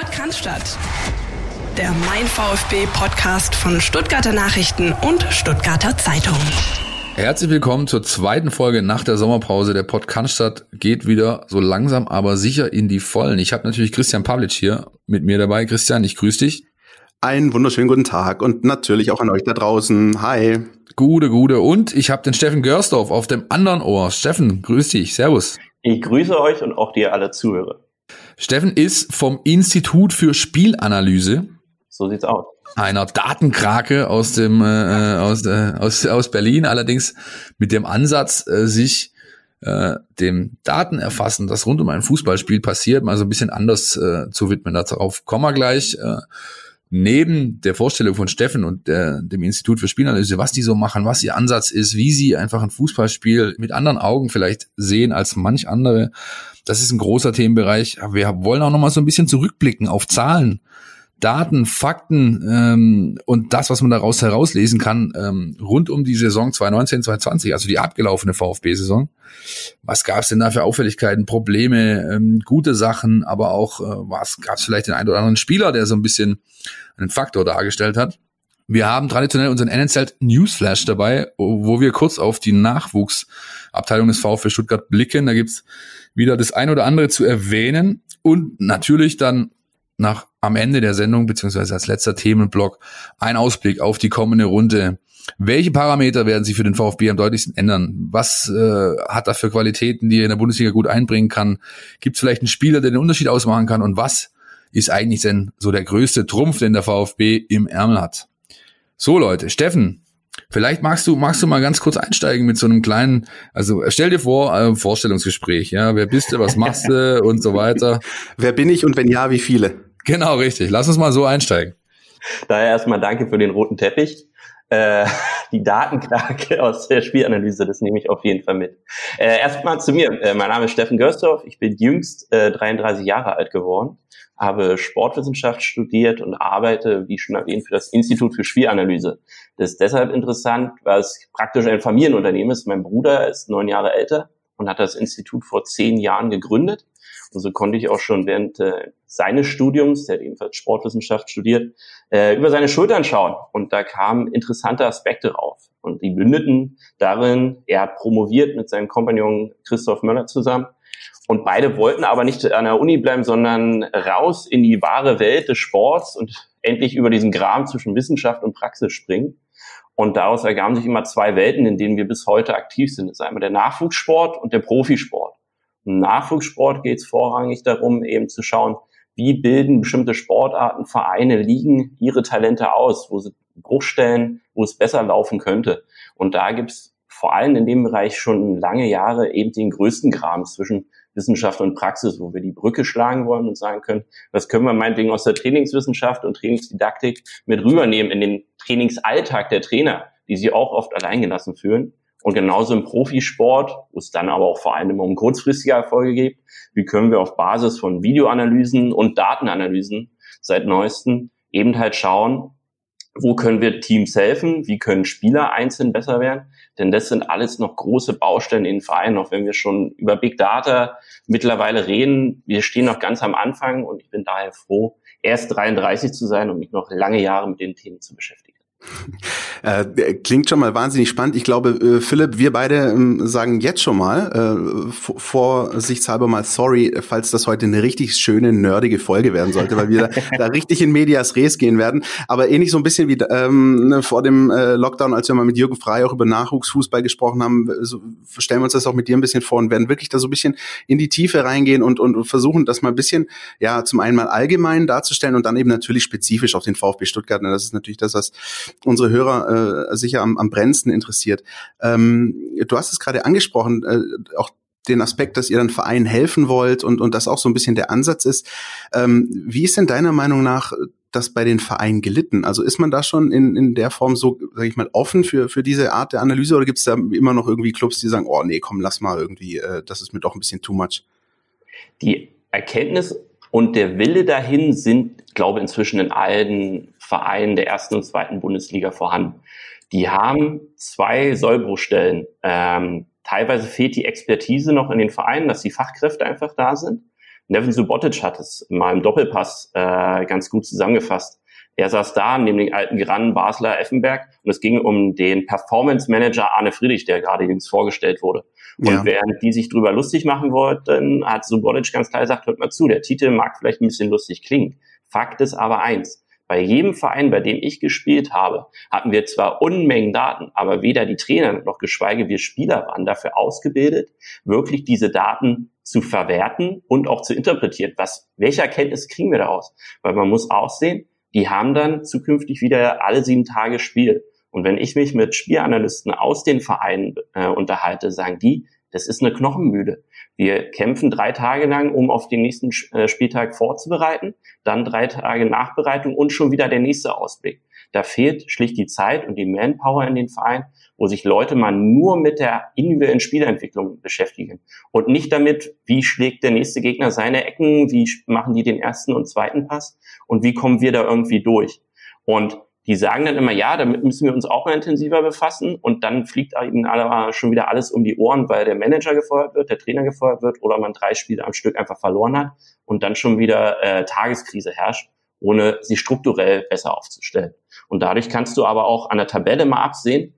Podcast. Der Mein VfB Podcast von Stuttgarter Nachrichten und Stuttgarter Zeitung. Herzlich willkommen zur zweiten Folge nach der Sommerpause. Der Podcast geht wieder so langsam, aber sicher in die Vollen. Ich habe natürlich Christian Pavlic hier mit mir dabei. Christian, ich grüße dich. Einen wunderschönen guten Tag und natürlich auch an euch da draußen. Hi. Gute, gute. Und ich habe den Steffen Görsdorf auf dem anderen Ohr. Steffen, grüß dich. Servus. Ich grüße euch und auch dir alle Zuhörer. Steffen ist vom Institut für Spielanalyse. So sieht's aus. Einer Datenkrake aus dem äh, aus, äh, aus aus Berlin, allerdings mit dem Ansatz, äh, sich äh, dem Datenerfassen, das rund um ein Fußballspiel passiert, mal so ein bisschen anders äh, zu widmen. Darauf kommen wir gleich. Äh, neben der Vorstellung von Steffen und der, dem Institut für Spielanalyse, was die so machen, was ihr Ansatz ist, wie sie einfach ein Fußballspiel mit anderen Augen vielleicht sehen als manch andere. Das ist ein großer Themenbereich. Wir wollen auch noch mal so ein bisschen zurückblicken auf Zahlen, Daten, Fakten ähm, und das, was man daraus herauslesen kann, ähm, rund um die Saison 2019, 2020, also die abgelaufene VfB-Saison. Was gab es denn da für Auffälligkeiten, Probleme, ähm, gute Sachen, aber auch äh, was gab es vielleicht den einen oder anderen Spieler, der so ein bisschen einen Faktor dargestellt hat. Wir haben traditionell unseren NNZ Newsflash dabei, wo wir kurz auf die Nachwuchsabteilung des VfB Stuttgart blicken. Da gibt's wieder das ein oder andere zu erwähnen und natürlich dann nach am Ende der Sendung beziehungsweise als letzter Themenblock ein Ausblick auf die kommende Runde. Welche Parameter werden sich für den VfB am deutlichsten ändern? Was äh, hat er für Qualitäten, die er in der Bundesliga gut einbringen kann? Gibt es vielleicht einen Spieler, der den Unterschied ausmachen kann? Und was ist eigentlich denn so der größte Trumpf, den der VfB im Ärmel hat? So Leute, Steffen, Vielleicht magst du, magst du mal ganz kurz einsteigen mit so einem kleinen, also stell dir vor, äh, Vorstellungsgespräch, ja, wer bist du, was machst du und so weiter. Wer bin ich und wenn ja, wie viele? Genau, richtig. Lass uns mal so einsteigen. Daher erstmal danke für den roten Teppich. Äh, die Datenkrake aus der Spielanalyse, das nehme ich auf jeden Fall mit. Äh, erstmal zu mir. Äh, mein Name ist Steffen Görsdorf. Ich bin jüngst äh, 33 Jahre alt geworden, habe Sportwissenschaft studiert und arbeite, wie schon erwähnt, für das Institut für Spielanalyse. Das ist deshalb interessant, weil es praktisch ein Familienunternehmen ist. Mein Bruder ist neun Jahre älter und hat das Institut vor zehn Jahren gegründet. Und so konnte ich auch schon während äh, seines Studiums, der hat ebenfalls Sportwissenschaft studiert, äh, über seine Schultern schauen. Und da kamen interessante Aspekte rauf. Und die mündeten darin, er hat promoviert mit seinem Kompagnon Christoph Möller zusammen. Und beide wollten aber nicht an der Uni bleiben, sondern raus in die wahre Welt des Sports und endlich über diesen Graben zwischen Wissenschaft und Praxis springen. Und daraus ergaben sich immer zwei Welten, in denen wir bis heute aktiv sind. Das ist einmal der Nachwuchssport und der Profisport. Im Nachwuchssport geht es vorrangig darum, eben zu schauen, wie bilden bestimmte Sportarten, Vereine, Ligen ihre Talente aus, wo sie Bruchstellen, wo es besser laufen könnte. Und da gibt es vor allem in dem Bereich schon lange Jahre eben den größten Graben zwischen Wissenschaft und Praxis, wo wir die Brücke schlagen wollen und sagen können, was können wir meinetwegen aus der Trainingswissenschaft und Trainingsdidaktik mit rübernehmen in den Trainingsalltag der Trainer, die sich auch oft alleingelassen fühlen. Und genauso im Profisport, wo es dann aber auch vor allem um kurzfristige Erfolge geht, wie können wir auf Basis von Videoanalysen und Datenanalysen seit neuestem eben halt schauen, wo können wir Teams helfen, wie können Spieler einzeln besser werden, denn das sind alles noch große Baustellen in den Vereinen, auch wenn wir schon über Big Data mittlerweile reden. Wir stehen noch ganz am Anfang und ich bin daher froh, erst 33 zu sein und mich noch lange Jahre mit den Themen zu beschäftigen. Äh, klingt schon mal wahnsinnig spannend. Ich glaube, äh, Philipp, wir beide ähm, sagen jetzt schon mal, äh, vorsichtshalber mal sorry, falls das heute eine richtig schöne, nerdige Folge werden sollte, weil wir da, da richtig in Medias Res gehen werden. Aber ähnlich so ein bisschen wie ähm, ne, vor dem äh, Lockdown, als wir mal mit Jürgen Frey auch über Nachwuchsfußball gesprochen haben, so, stellen wir uns das auch mit dir ein bisschen vor und werden wirklich da so ein bisschen in die Tiefe reingehen und, und versuchen, das mal ein bisschen, ja, zum einen mal allgemein darzustellen und dann eben natürlich spezifisch auf den VfB Stuttgart. Und das ist natürlich das, was unsere Hörer äh, sicher am, am brennendsten interessiert. Ähm, du hast es gerade angesprochen, äh, auch den Aspekt, dass ihr dann Vereinen helfen wollt und, und das auch so ein bisschen der Ansatz ist. Ähm, wie ist denn deiner Meinung nach das bei den Vereinen gelitten? Also ist man da schon in, in der Form so, sage ich mal, offen für, für diese Art der Analyse oder gibt es da immer noch irgendwie Clubs, die sagen, oh nee, komm, lass mal irgendwie, äh, das ist mir doch ein bisschen too much? Die Erkenntnis und der Wille dahin sind, glaube ich, inzwischen in allen Vereinen der ersten und zweiten Bundesliga vorhanden. Die haben zwei Sollbruchstellen. Ähm, teilweise fehlt die Expertise noch in den Vereinen, dass die Fachkräfte einfach da sind. Nevin Subotic hat es mal im Doppelpass äh, ganz gut zusammengefasst. Er saß da neben den alten Grannen Basler Effenberg und es ging um den Performance Manager Arne Friedrich, der gerade jüngst vorgestellt wurde. Und ja. während die sich drüber lustig machen wollten, hat Subotic ganz klar gesagt, hört mal zu, der Titel mag vielleicht ein bisschen lustig klingen. Fakt ist aber eins, bei jedem Verein, bei dem ich gespielt habe, hatten wir zwar Unmengen Daten, aber weder die Trainer noch geschweige wir Spieler waren dafür ausgebildet, wirklich diese Daten zu verwerten und auch zu interpretieren. Was, welche Erkenntnis kriegen wir daraus? Weil man muss auch sehen, die haben dann zukünftig wieder alle sieben Tage Spiel. Und wenn ich mich mit Spielanalysten aus den Vereinen äh, unterhalte, sagen die, das ist eine Knochenmühle. Wir kämpfen drei Tage lang, um auf den nächsten äh, Spieltag vorzubereiten, dann drei Tage Nachbereitung und schon wieder der nächste Ausblick. Da fehlt schlicht die Zeit und die Manpower in den Vereinen, wo sich Leute mal nur mit der individuellen Spielentwicklung beschäftigen und nicht damit, wie schlägt der nächste Gegner seine Ecken, wie machen die den ersten und zweiten Pass und wie kommen wir da irgendwie durch. Und die sagen dann immer, ja, damit müssen wir uns auch mal intensiver befassen und dann fliegt ihnen alle schon wieder alles um die Ohren, weil der Manager gefeuert wird, der Trainer gefeuert wird oder man drei Spiele am Stück einfach verloren hat und dann schon wieder äh, Tageskrise herrscht, ohne sie strukturell besser aufzustellen. Und dadurch kannst du aber auch an der Tabelle mal absehen,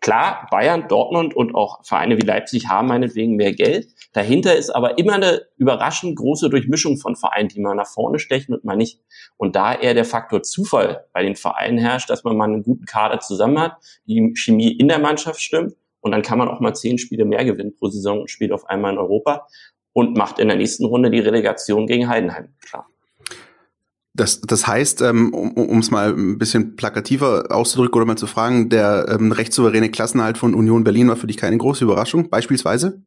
Klar, Bayern, Dortmund und auch Vereine wie Leipzig haben meinetwegen mehr Geld. Dahinter ist aber immer eine überraschend große Durchmischung von Vereinen, die mal nach vorne stechen und mal nicht. Und da eher der Faktor Zufall bei den Vereinen herrscht, dass man mal einen guten Kader zusammen hat, die Chemie in der Mannschaft stimmt und dann kann man auch mal zehn Spiele mehr gewinnen pro Saison und spielt auf einmal in Europa und macht in der nächsten Runde die Relegation gegen Heidenheim. Klar. Das, das heißt, ähm, um es mal ein bisschen plakativer auszudrücken oder mal zu fragen, der ähm, rechtssouveräne Klassenhalt von Union Berlin war für dich keine große Überraschung, beispielsweise?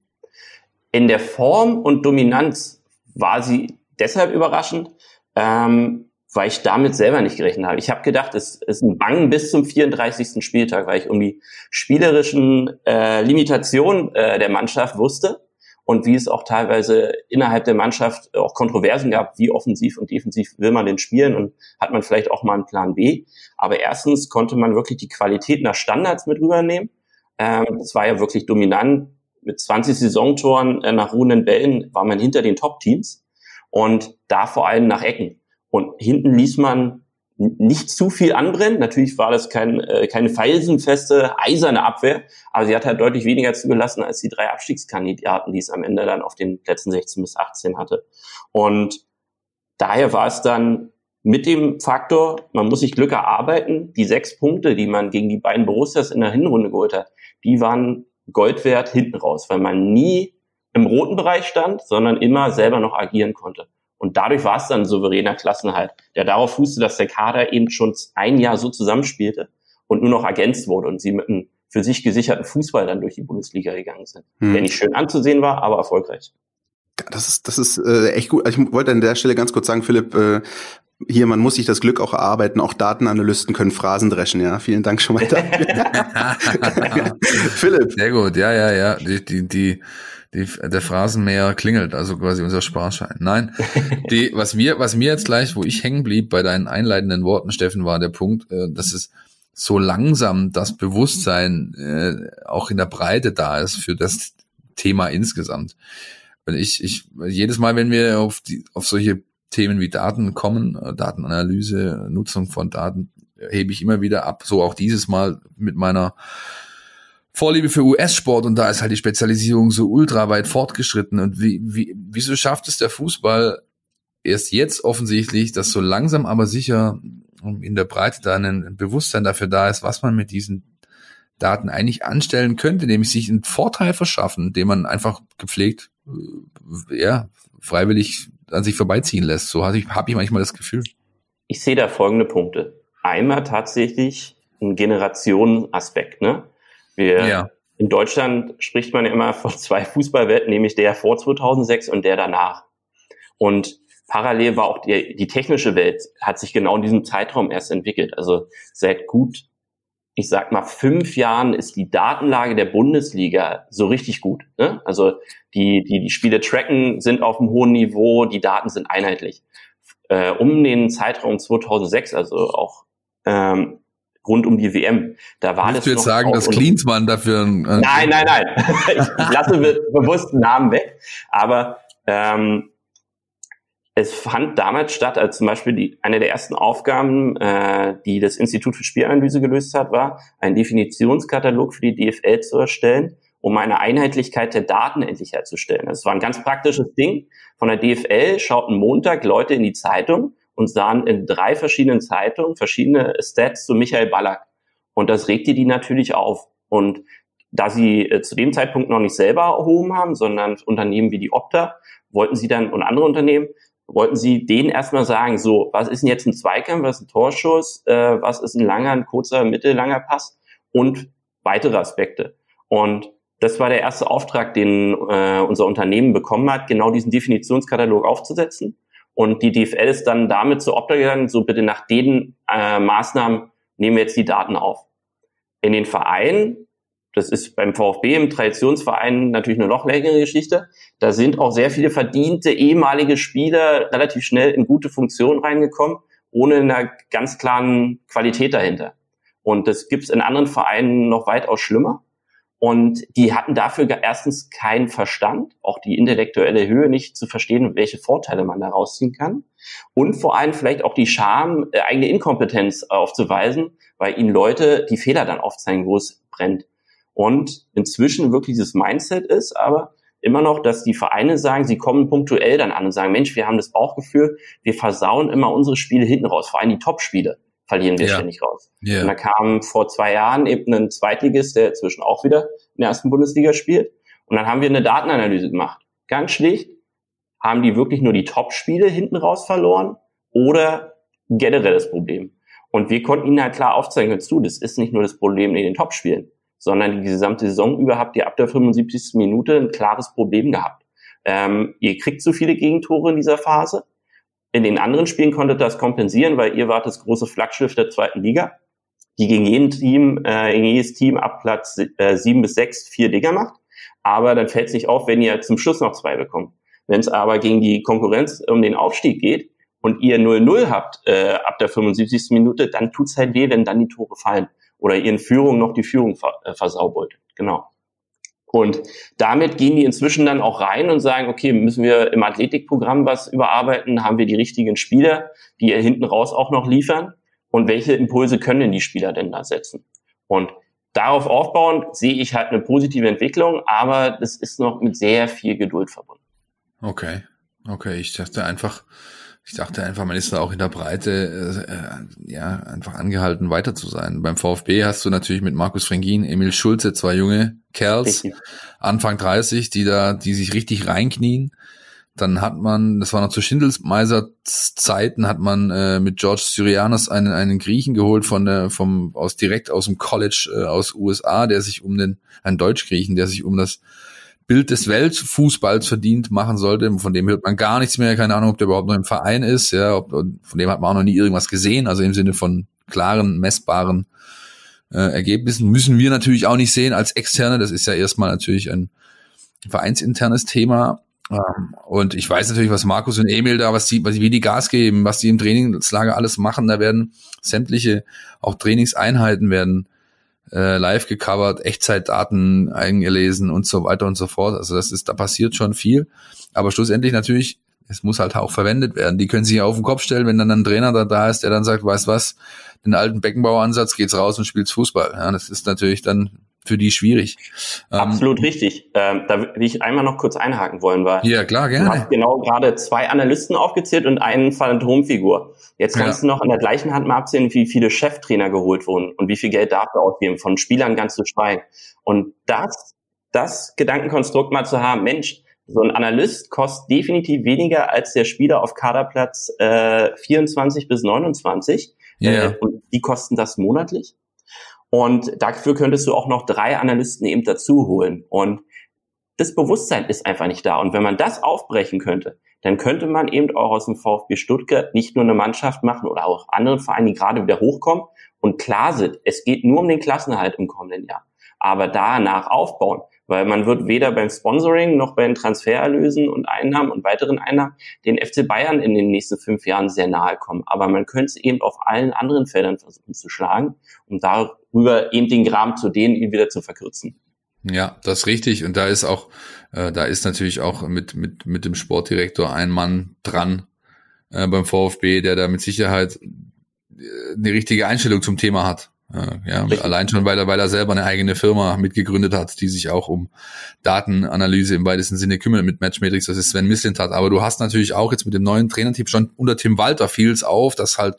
In der Form und Dominanz war sie deshalb überraschend, ähm, weil ich damit selber nicht gerechnet habe. Ich habe gedacht, es ist ein Bang bis zum 34. Spieltag, weil ich um die spielerischen äh, Limitationen äh, der Mannschaft wusste und wie es auch teilweise innerhalb der Mannschaft auch Kontroversen gab, wie offensiv und defensiv will man denn spielen und hat man vielleicht auch mal einen Plan B. Aber erstens konnte man wirklich die Qualität nach Standards mit rübernehmen. Ähm, es war ja wirklich dominant. Mit 20 Saisontoren äh, nach ruhenden Bällen war man hinter den Top-Teams und da vor allem nach Ecken. Und hinten ließ man nicht zu viel anbrennen. Natürlich war das kein, äh, keine felsenfeste, eiserne Abwehr, aber sie hat halt deutlich weniger zugelassen als die drei Abstiegskandidaten, die es am Ende dann auf den Plätzen 16 bis 18 hatte. Und daher war es dann mit dem Faktor, man muss sich Glück erarbeiten, die sechs Punkte, die man gegen die beiden Borussias in der Hinrunde geholt hat, die waren Gold wert hinten raus, weil man nie im roten Bereich stand, sondern immer selber noch agieren konnte. Und dadurch war es dann ein souveräner Klassenhalt, der darauf fußte, dass der Kader eben schon ein Jahr so zusammenspielte und nur noch ergänzt wurde und sie mit einem für sich gesicherten Fußball dann durch die Bundesliga gegangen sind. Hm. Der nicht schön anzusehen war, aber erfolgreich. Das ist, das ist äh, echt gut. Also ich wollte an der Stelle ganz kurz sagen, Philipp, äh, hier, man muss sich das Glück auch erarbeiten. Auch Datenanalysten können Phrasen dreschen, ja. Vielen Dank schon mal dafür. Philipp. Sehr gut, ja, ja, ja. Die, die, die, die, der Phrasenmäher klingelt, also quasi unser Sparschein. Nein, die, was mir, was mir jetzt gleich, wo ich hängen blieb bei deinen einleitenden Worten, Steffen, war der Punkt, äh, dass es so langsam das Bewusstsein äh, auch in der Breite da ist für das Thema insgesamt. Weil ich, ich, jedes Mal, wenn wir auf die, auf solche Themen wie Daten kommen, äh, Datenanalyse, Nutzung von Daten, hebe ich immer wieder ab. So auch dieses Mal mit meiner Vorliebe für US-Sport und da ist halt die Spezialisierung so ultra weit fortgeschritten. Und wie, wie, wieso schafft es der Fußball erst jetzt offensichtlich, dass so langsam aber sicher in der Breite da ein Bewusstsein dafür da ist, was man mit diesen Daten eigentlich anstellen könnte, nämlich sich einen Vorteil verschaffen, den man einfach gepflegt, äh, ja, freiwillig an sich vorbeiziehen lässt. So habe ich, hab ich manchmal das Gefühl. Ich sehe da folgende Punkte. Einmal tatsächlich ein Generationenaspekt, ne? Wir, ja. In Deutschland spricht man immer von zwei Fußballwelten, nämlich der vor 2006 und der danach. Und parallel war auch die, die technische Welt, hat sich genau in diesem Zeitraum erst entwickelt. Also seit gut, ich sag mal, fünf Jahren ist die Datenlage der Bundesliga so richtig gut. Ne? Also die, die, die Spiele tracken sind auf einem hohen Niveau, die Daten sind einheitlich. Äh, um den Zeitraum 2006, also auch ähm, rund um die WM. Da war Willst das du jetzt sagen, dass Klinsmann dafür ein, äh Nein, nein, nein. ich lasse bewusst Namen weg. Aber ähm, es fand damals statt, als zum Beispiel die, eine der ersten Aufgaben, äh, die das Institut für Spielanalyse gelöst hat, war, einen Definitionskatalog für die DFL zu erstellen, um eine Einheitlichkeit der Daten endlich herzustellen. Das war ein ganz praktisches Ding. Von der DFL schauten Montag Leute in die Zeitung und sahen in drei verschiedenen Zeitungen verschiedene Stats zu Michael Ballack. Und das regte die natürlich auf. Und da sie äh, zu dem Zeitpunkt noch nicht selber erhoben haben, sondern Unternehmen wie die Opta, wollten sie dann und andere Unternehmen, wollten sie denen erstmal sagen, so, was ist denn jetzt ein Zweikampf, was ist ein Torschuss, äh, was ist ein langer, ein kurzer, mittellanger Pass und weitere Aspekte. Und das war der erste Auftrag, den äh, unser Unternehmen bekommen hat, genau diesen Definitionskatalog aufzusetzen. Und die DFL ist dann damit zur Opta gegangen, so bitte nach den äh, Maßnahmen nehmen wir jetzt die Daten auf. In den Vereinen das ist beim VfB im Traditionsverein natürlich eine noch längere Geschichte. Da sind auch sehr viele verdiente ehemalige Spieler relativ schnell in gute Funktionen reingekommen, ohne einer ganz klaren Qualität dahinter. Und das gibt's in anderen Vereinen noch weitaus schlimmer. Und die hatten dafür erstens keinen Verstand, auch die intellektuelle Höhe nicht zu verstehen, welche Vorteile man da rausziehen kann. Und vor allem vielleicht auch die Scham, äh, eigene Inkompetenz aufzuweisen, weil ihnen Leute die Fehler dann aufzeigen, wo es brennt und inzwischen wirklich dieses Mindset ist, aber immer noch, dass die Vereine sagen, sie kommen punktuell dann an und sagen, Mensch, wir haben das Bauchgefühl, wir versauen immer unsere Spiele hinten raus, vor allem die Top-Spiele verlieren wir ja. ständig raus. Ja. Und da kam vor zwei Jahren eben ein Zweitligist, der inzwischen auch wieder in der ersten Bundesliga spielt. Und dann haben wir eine Datenanalyse gemacht. Ganz schlicht, haben die wirklich nur die Top-Spiele hinten raus verloren oder generell das Problem? Und wir konnten ihnen halt klar aufzeigen, hörst du, das ist nicht nur das Problem in den Top-Spielen sondern die gesamte Saison über habt ihr ab der 75. Minute ein klares Problem gehabt. Ähm, ihr kriegt zu viele Gegentore in dieser Phase. In den anderen Spielen konntet ihr das kompensieren, weil ihr wart das große Flaggschiff der zweiten Liga, die gegen jeden Team, äh, gegen jedes Team ab Platz äh, sieben bis sechs vier Digger macht. Aber dann fällt es nicht auf, wenn ihr zum Schluss noch zwei bekommt. Wenn es aber gegen die Konkurrenz um den Aufstieg geht und ihr 0-0 habt äh, ab der 75. Minute, dann tut's halt weh, wenn dann die Tore fallen oder ihren Führung noch die Führung äh, versaubert. Genau. Und damit gehen die inzwischen dann auch rein und sagen, okay, müssen wir im Athletikprogramm was überarbeiten? Haben wir die richtigen Spieler, die hinten raus auch noch liefern? Und welche Impulse können denn die Spieler denn da setzen? Und darauf aufbauend sehe ich halt eine positive Entwicklung, aber das ist noch mit sehr viel Geduld verbunden. Okay, okay, ich dachte einfach, ich dachte einfach, man ist da auch in der Breite äh, ja einfach angehalten, weiter zu sein. Beim VfB hast du natürlich mit Markus Frengin, Emil Schulze, zwei junge Kerls, Anfang 30, die da, die sich richtig reinknien. Dann hat man, das war noch zu Schindelsmeiser Zeiten, hat man äh, mit George Syrianos einen, einen Griechen geholt von der, vom, aus direkt aus dem College äh, aus USA, der sich um den, ein Deutsch-Griechen, der sich um das Bild des Weltfußballs verdient machen sollte. Von dem hört man gar nichts mehr. Keine Ahnung, ob der überhaupt noch im Verein ist. Ja, ob, von dem hat man auch noch nie irgendwas gesehen. Also im Sinne von klaren, messbaren äh, Ergebnissen müssen wir natürlich auch nicht sehen als Externe. Das ist ja erstmal natürlich ein vereinsinternes Thema. Ähm, und ich weiß natürlich, was Markus und Emil da, was die, was wie die Gas geben, was die im Trainingslager alles machen. Da werden sämtliche auch Trainingseinheiten werden äh, live gecovert, Echtzeitdaten eingelesen und so weiter und so fort. Also das ist, da passiert schon viel. Aber schlussendlich natürlich, es muss halt auch verwendet werden. Die können sich auf den Kopf stellen, wenn dann ein Trainer da, da ist, der dann sagt, weißt was, den alten Beckenbaueransatz geht's raus und spielst Fußball. Ja, das ist natürlich dann für die schwierig. Ähm, Absolut ähm, richtig. Ähm, da will ich einmal noch kurz einhaken wollen, weil ja klar gerne. Du hast genau gerade zwei Analysten aufgezählt und einen Phantomfigur. Jetzt kannst ja. du noch an der gleichen Hand mal absehen, wie viele Cheftrainer geholt wurden und wie viel Geld dafür ausgeben, von Spielern ganz zu schweigen. Und das, das Gedankenkonstrukt mal zu haben, Mensch, so ein Analyst kostet definitiv weniger als der Spieler auf Kaderplatz äh, 24 bis 29. Yeah. Äh, und die kosten das monatlich. Und dafür könntest du auch noch drei Analysten eben dazu holen. Und das Bewusstsein ist einfach nicht da. Und wenn man das aufbrechen könnte, dann könnte man eben auch aus dem VfB Stuttgart nicht nur eine Mannschaft machen oder auch andere Vereine, die gerade wieder hochkommen und klar sind, es geht nur um den Klassenerhalt im kommenden Jahr. Aber danach aufbauen, weil man wird weder beim Sponsoring noch bei den Transfererlösen und Einnahmen und weiteren Einnahmen den FC Bayern in den nächsten fünf Jahren sehr nahe kommen. Aber man könnte es eben auf allen anderen Feldern versuchen zu schlagen, um darüber eben den Graben zu dehnen, ihn wieder zu verkürzen. Ja, das ist richtig. Und da ist auch, äh, da ist natürlich auch mit, mit, mit dem Sportdirektor ein Mann dran, äh, beim VfB, der da mit Sicherheit äh, eine richtige Einstellung zum Thema hat. Ja, allein schon, weil er, weil er selber eine eigene Firma mitgegründet hat, die sich auch um Datenanalyse im weitesten Sinne kümmert mit Matchmatrix, das ist Sven Mislintat. Aber du hast natürlich auch jetzt mit dem neuen Trainerteam schon unter Tim Walter fiel's auf, dass halt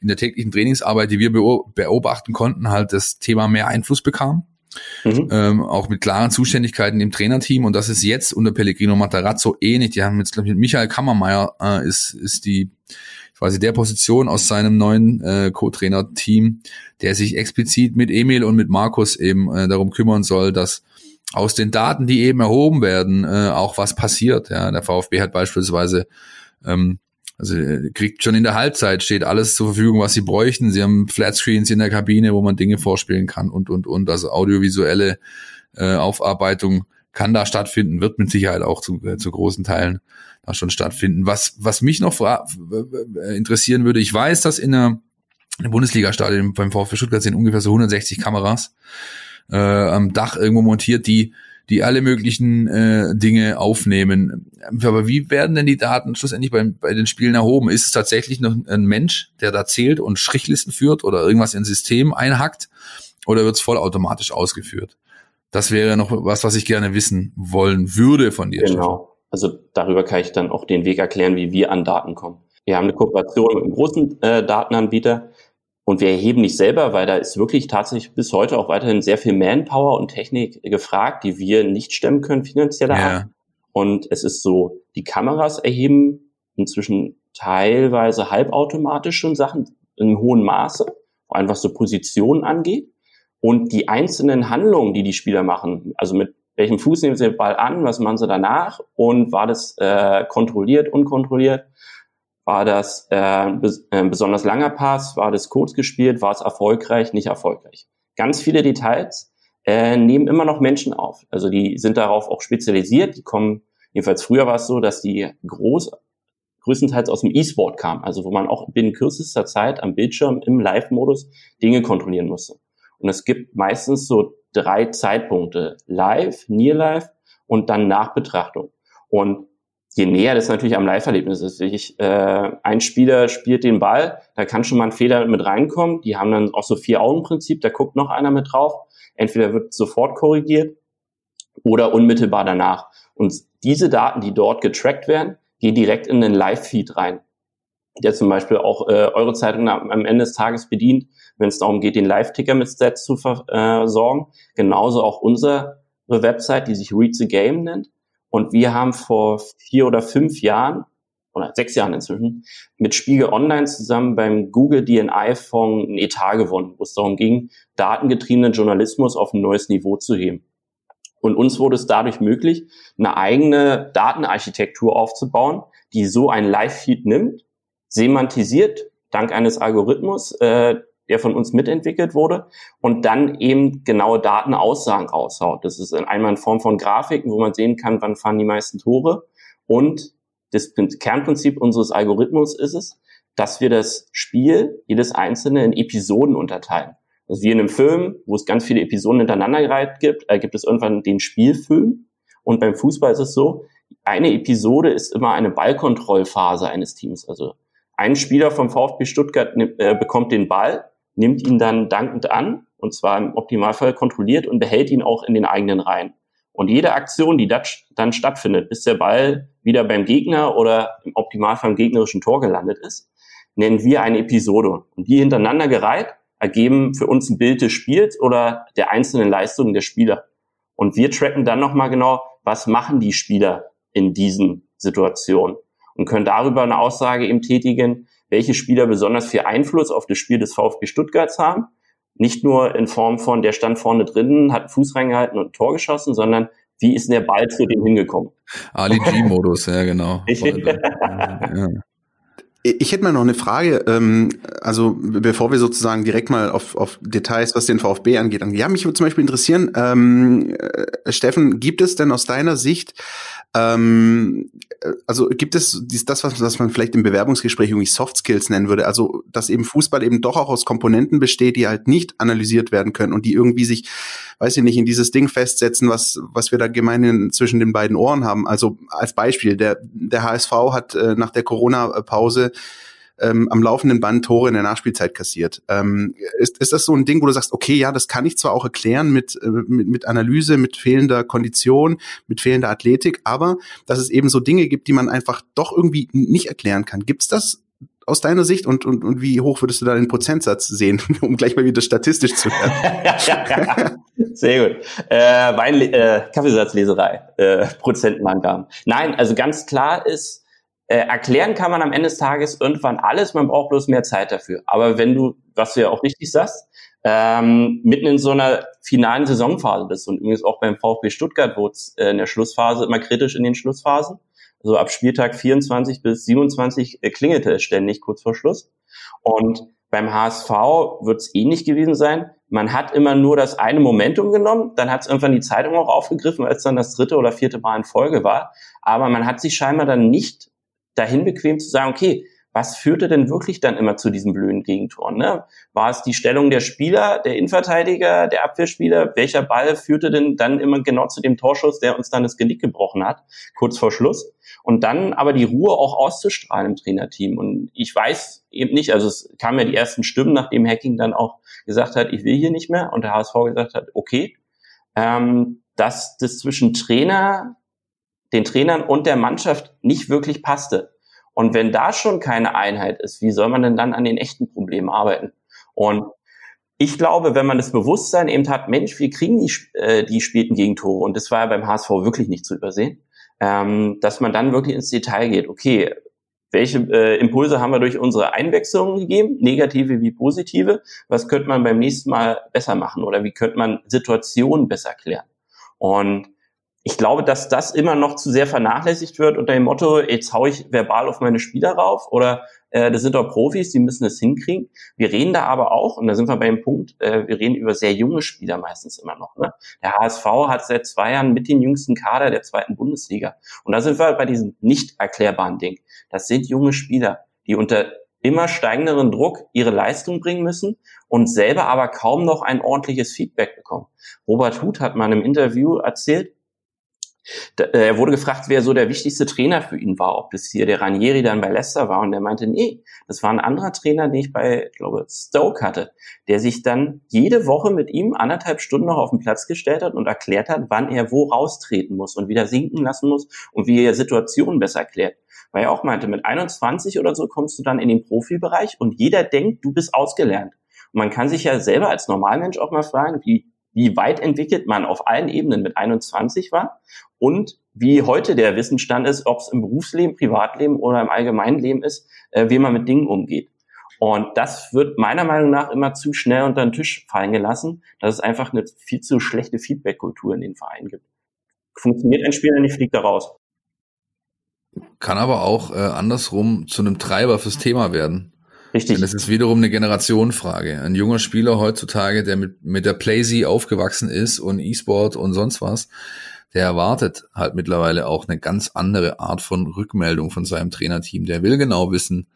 in der täglichen Trainingsarbeit, die wir beobachten konnten, halt das Thema mehr Einfluss bekam. Mhm. Ähm, auch mit klaren Zuständigkeiten im Trainerteam und das ist jetzt unter Pellegrino Matarazzo ähnlich. Die haben jetzt, glaube ich, mit Michael Kammermeier äh, ist, ist die quasi der Position aus seinem neuen äh, Co-Trainer-Team, der sich explizit mit Emil und mit Markus eben äh, darum kümmern soll, dass aus den Daten, die eben erhoben werden, äh, auch was passiert. Ja, der VfB hat beispielsweise ähm, also äh, kriegt schon in der Halbzeit steht alles zur Verfügung, was sie bräuchten. Sie haben Flatscreens in der Kabine, wo man Dinge vorspielen kann und und und. Also audiovisuelle äh, Aufarbeitung kann da stattfinden, wird mit Sicherheit auch zu, äh, zu großen Teilen da schon stattfinden. Was, was mich noch interessieren würde, ich weiß, dass in der, in Bundesliga-Stadion beim VfB Stuttgart sind ungefähr so 160 Kameras äh, am Dach irgendwo montiert, die die alle möglichen äh, Dinge aufnehmen. Aber wie werden denn die Daten schlussendlich bei, bei den Spielen erhoben? Ist es tatsächlich noch ein Mensch, der da zählt und Strichlisten führt oder irgendwas ins System einhackt? Oder wird es vollautomatisch ausgeführt? Das wäre noch was, was ich gerne wissen wollen würde von dir. Genau. Also darüber kann ich dann auch den Weg erklären, wie wir an Daten kommen. Wir haben eine Kooperation mit einem großen äh, Datenanbieter und wir erheben nicht selber, weil da ist wirklich tatsächlich bis heute auch weiterhin sehr viel Manpower und Technik gefragt, die wir nicht stemmen können finanzieller ja. Art. Und es ist so, die Kameras erheben inzwischen teilweise halbautomatisch schon Sachen in hohem Maße, einfach so Positionen angeht. Und die einzelnen Handlungen, die die Spieler machen, also mit welchem Fuß nehmen sie den Ball an, was machen sie danach und war das äh, kontrolliert, unkontrolliert, war das äh, bes äh, besonders langer Pass, war das kurz gespielt, war es erfolgreich, nicht erfolgreich. Ganz viele Details äh, nehmen immer noch Menschen auf. Also die sind darauf auch spezialisiert, die kommen, jedenfalls früher war es so, dass die groß, größtenteils aus dem E-Sport kamen, also wo man auch binnen kürzester Zeit am Bildschirm im Live-Modus Dinge kontrollieren musste. Und es gibt meistens so drei Zeitpunkte. Live, Near Live und dann Nachbetrachtung. Und je näher das natürlich am Live-Erlebnis ist, ich, äh, ein Spieler spielt den Ball, da kann schon mal ein Fehler mit reinkommen. Die haben dann auch so vier Augen-Prinzip, da guckt noch einer mit drauf. Entweder wird sofort korrigiert oder unmittelbar danach. Und diese Daten, die dort getrackt werden, gehen direkt in den Live-Feed rein der zum Beispiel auch äh, eure Zeitung am, Ende des Tages bedient, wenn es darum geht, den Live-Ticker mit Stats zu versorgen. Genauso auch unsere Website, die sich Read the Game nennt. Und wir haben vor vier oder fünf Jahren oder sechs Jahren inzwischen mit Spiegel Online zusammen beim Google DNI-Fonds ein Etat gewonnen, wo es darum ging, datengetriebenen Journalismus auf ein neues Niveau zu heben. Und uns wurde es dadurch möglich, eine eigene Datenarchitektur aufzubauen, die so ein Live-Feed nimmt semantisiert, dank eines Algorithmus, äh, der von uns mitentwickelt wurde und dann eben genaue Datenaussagen raushaut. Das ist einmal in Form von Grafiken, wo man sehen kann, wann fahren die meisten Tore. Und das Kernprinzip unseres Algorithmus ist es, dass wir das Spiel, jedes einzelne, in Episoden unterteilen. Also wie in einem Film, wo es ganz viele Episoden hintereinander gereiht gibt, äh, gibt es irgendwann den Spielfilm. Und beim Fußball ist es so, eine Episode ist immer eine Ballkontrollphase eines Teams. Also ein Spieler vom VfB Stuttgart äh, bekommt den Ball, nimmt ihn dann dankend an, und zwar im Optimalfall kontrolliert und behält ihn auch in den eigenen Reihen. Und jede Aktion, die dann stattfindet, bis der Ball wieder beim Gegner oder im Optimalfall im gegnerischen Tor gelandet ist, nennen wir eine Episode. Und die hintereinander gereiht ergeben für uns ein Bild des Spiels oder der einzelnen Leistungen der Spieler. Und wir tracken dann nochmal genau, was machen die Spieler in diesen Situationen und können darüber eine Aussage eben tätigen, welche Spieler besonders viel Einfluss auf das Spiel des VfB Stuttgarts haben. Nicht nur in Form von, der stand vorne drinnen, hat einen Fuß reingehalten und ein Tor geschossen, sondern wie ist denn der Ball zu dem hingekommen? Ali G-Modus, ja, genau. ja. Ich hätte mal noch eine Frage, ähm, also bevor wir sozusagen direkt mal auf, auf Details, was den VfB angeht. Ja, mich würde zum Beispiel interessieren, ähm, äh, Steffen, gibt es denn aus deiner Sicht Ähm, also gibt es das, was, was man vielleicht im Bewerbungsgespräch irgendwie Soft Skills nennen würde, also dass eben Fußball eben doch auch aus Komponenten besteht, die halt nicht analysiert werden können und die irgendwie sich, weiß ich nicht, in dieses Ding festsetzen, was, was wir da gemeinhin zwischen den beiden Ohren haben. Also als Beispiel, der, der HSV hat äh, nach der Corona-Pause ähm, am laufenden Band Tore in der Nachspielzeit kassiert. Ähm, ist, ist das so ein Ding, wo du sagst, okay, ja, das kann ich zwar auch erklären mit, äh, mit, mit Analyse, mit fehlender Kondition, mit fehlender Athletik, aber dass es eben so Dinge gibt, die man einfach doch irgendwie nicht erklären kann. Gibt's das aus deiner Sicht und, und, und wie hoch würdest du da den Prozentsatz sehen, um gleich mal wieder statistisch zu werden? Sehr gut. Äh, Wein, äh, Kaffeesatzleserei, äh, Prozentenangaben. Nein, also ganz klar ist, äh, erklären kann man am Ende des Tages irgendwann alles, man braucht bloß mehr Zeit dafür. Aber wenn du, was du ja auch richtig sagst, ähm, mitten in so einer finalen Saisonphase bist und übrigens auch beim VfB Stuttgart wurde es äh, in der Schlussphase immer kritisch in den Schlussphasen. Also ab Spieltag 24 bis 27 äh, klingelte es ständig kurz vor Schluss. Und beim HSV wird es ähnlich gewesen sein. Man hat immer nur das eine Momentum genommen, dann hat es irgendwann die Zeitung auch aufgegriffen, als dann das dritte oder vierte Mal in Folge war. Aber man hat sich scheinbar dann nicht dahin bequem zu sagen, okay, was führte denn wirklich dann immer zu diesen blöden Gegentoren? Ne? War es die Stellung der Spieler, der Innenverteidiger, der Abwehrspieler? Welcher Ball führte denn dann immer genau zu dem Torschuss, der uns dann das Genick gebrochen hat, kurz vor Schluss? Und dann aber die Ruhe auch auszustrahlen im Trainerteam. Und ich weiß eben nicht, also es kamen ja die ersten Stimmen, nachdem Hacking dann auch gesagt hat, ich will hier nicht mehr und der HSV gesagt hat, okay, ähm, dass das zwischen Trainer, den Trainern und der Mannschaft nicht wirklich passte. Und wenn da schon keine Einheit ist, wie soll man denn dann an den echten Problemen arbeiten? Und ich glaube, wenn man das Bewusstsein eben hat, Mensch, wir kriegen die, äh, die späten Gegentore, und das war ja beim HSV wirklich nicht zu übersehen, ähm, dass man dann wirklich ins Detail geht. Okay, welche äh, Impulse haben wir durch unsere Einwechslungen gegeben, negative wie positive? Was könnte man beim nächsten Mal besser machen oder wie könnte man Situationen besser klären? Und ich glaube, dass das immer noch zu sehr vernachlässigt wird unter dem Motto, jetzt hau ich verbal auf meine Spieler rauf oder äh, das sind doch Profis, die müssen es hinkriegen. Wir reden da aber auch, und da sind wir bei dem Punkt, äh, wir reden über sehr junge Spieler meistens immer noch. Ne? Der HSV hat seit zwei Jahren mit den jüngsten Kader der zweiten Bundesliga. Und da sind wir bei diesem nicht erklärbaren Ding. Das sind junge Spieler, die unter immer steigenderen Druck ihre Leistung bringen müssen und selber aber kaum noch ein ordentliches Feedback bekommen. Robert Huth hat mal in einem Interview erzählt, äh, er wurde gefragt, wer so der wichtigste Trainer für ihn war, ob das hier der Ranieri dann bei Leicester war. Und er meinte, nee, das war ein anderer Trainer, den ich bei, glaube, Stoke hatte, der sich dann jede Woche mit ihm anderthalb Stunden noch auf den Platz gestellt hat und erklärt hat, wann er wo raustreten muss und wieder sinken lassen muss und wie er Situationen besser erklärt. Weil er auch meinte, mit 21 oder so kommst du dann in den Profibereich und jeder denkt, du bist ausgelernt. Und man kann sich ja selber als Normalmensch auch mal fragen, wie wie weit entwickelt man auf allen Ebenen mit 21 war und wie heute der Wissensstand ist, ob es im Berufsleben, Privatleben oder im allgemeinen Leben ist, äh, wie man mit Dingen umgeht. Und das wird meiner Meinung nach immer zu schnell unter den Tisch fallen gelassen, dass es einfach eine viel zu schlechte Feedback-Kultur in den Vereinen gibt. Funktioniert ein Spieler nicht, fliegt er raus. Kann aber auch äh, andersrum zu einem Treiber fürs Thema werden. Richtig. Und es ist wiederum eine Generationenfrage. Ein junger Spieler heutzutage, der mit, mit der Playsee aufgewachsen ist und E-Sport und sonst was, der erwartet halt mittlerweile auch eine ganz andere Art von Rückmeldung von seinem Trainerteam. Der will genau wissen,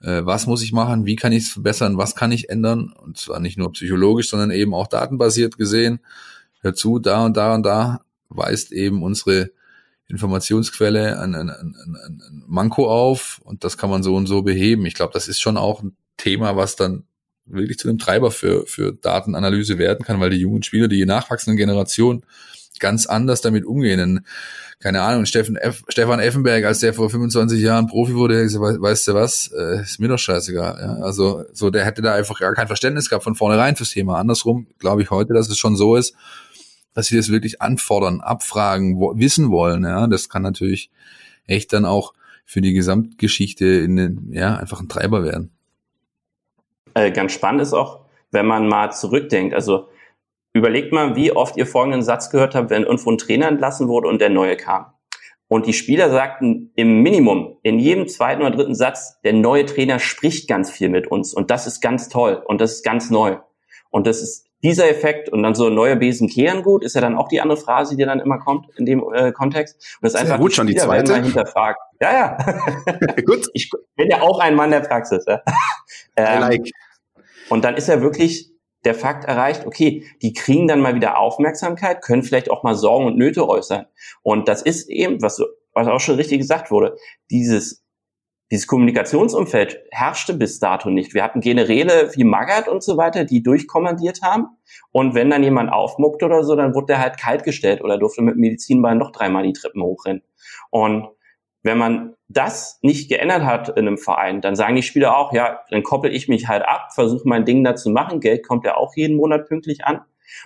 äh, was muss ich machen, wie kann ich es verbessern, was kann ich ändern. Und zwar nicht nur psychologisch, sondern eben auch datenbasiert gesehen. Hör zu, da und da und da weist eben unsere Informationsquelle ein, ein, ein, ein Manko auf und das kann man so und so beheben. Ich glaube, das ist schon auch ein Thema, was dann wirklich zu einem Treiber für, für Datenanalyse werden kann, weil die jungen Spieler, die nachwachsenden Generationen ganz anders damit umgehen. Und, keine Ahnung, Steffen F, Stefan Effenberg, als der vor 25 Jahren Profi wurde, gesagt, weißt du was, äh, ist mir doch scheißegal. Ja? Also so, der hätte da einfach gar kein Verständnis gehabt von vornherein fürs Thema. Andersrum glaube ich heute, dass es schon so ist, dass sie das wirklich anfordern, abfragen, wo, wissen wollen. Ja, das kann natürlich echt dann auch für die Gesamtgeschichte in den, ja, einfach ein Treiber werden. Äh, ganz spannend ist auch, wenn man mal zurückdenkt. Also überlegt mal, wie oft ihr folgenden Satz gehört habt, wenn irgendwo ein Trainer entlassen wurde und der neue kam. Und die Spieler sagten im Minimum, in jedem zweiten oder dritten Satz, der neue Trainer spricht ganz viel mit uns und das ist ganz toll und das ist ganz neu. Und das ist dieser Effekt und dann so neue Besen kehren gut, ist ja dann auch die andere Phrase, die dann immer kommt in dem äh, Kontext. Und das ist einfach gut, schon die zweite. hinterfragt. Ja, ja. gut. Ich bin ja auch ein Mann der Praxis. Ja. Ähm, like. Und dann ist ja wirklich der Fakt erreicht, okay, die kriegen dann mal wieder Aufmerksamkeit, können vielleicht auch mal Sorgen und Nöte äußern. Und das ist eben, was, was auch schon richtig gesagt wurde, dieses dieses Kommunikationsumfeld herrschte bis dato nicht. Wir hatten Generäle wie Magath und so weiter, die durchkommandiert haben. Und wenn dann jemand aufmuckt oder so, dann wurde der halt kalt gestellt oder durfte mit Medizinbein noch dreimal die Treppen hochrennen. Und wenn man das nicht geändert hat in einem Verein, dann sagen die Spieler auch, ja, dann koppel ich mich halt ab, versuche mein Ding da zu machen. Geld kommt ja auch jeden Monat pünktlich an.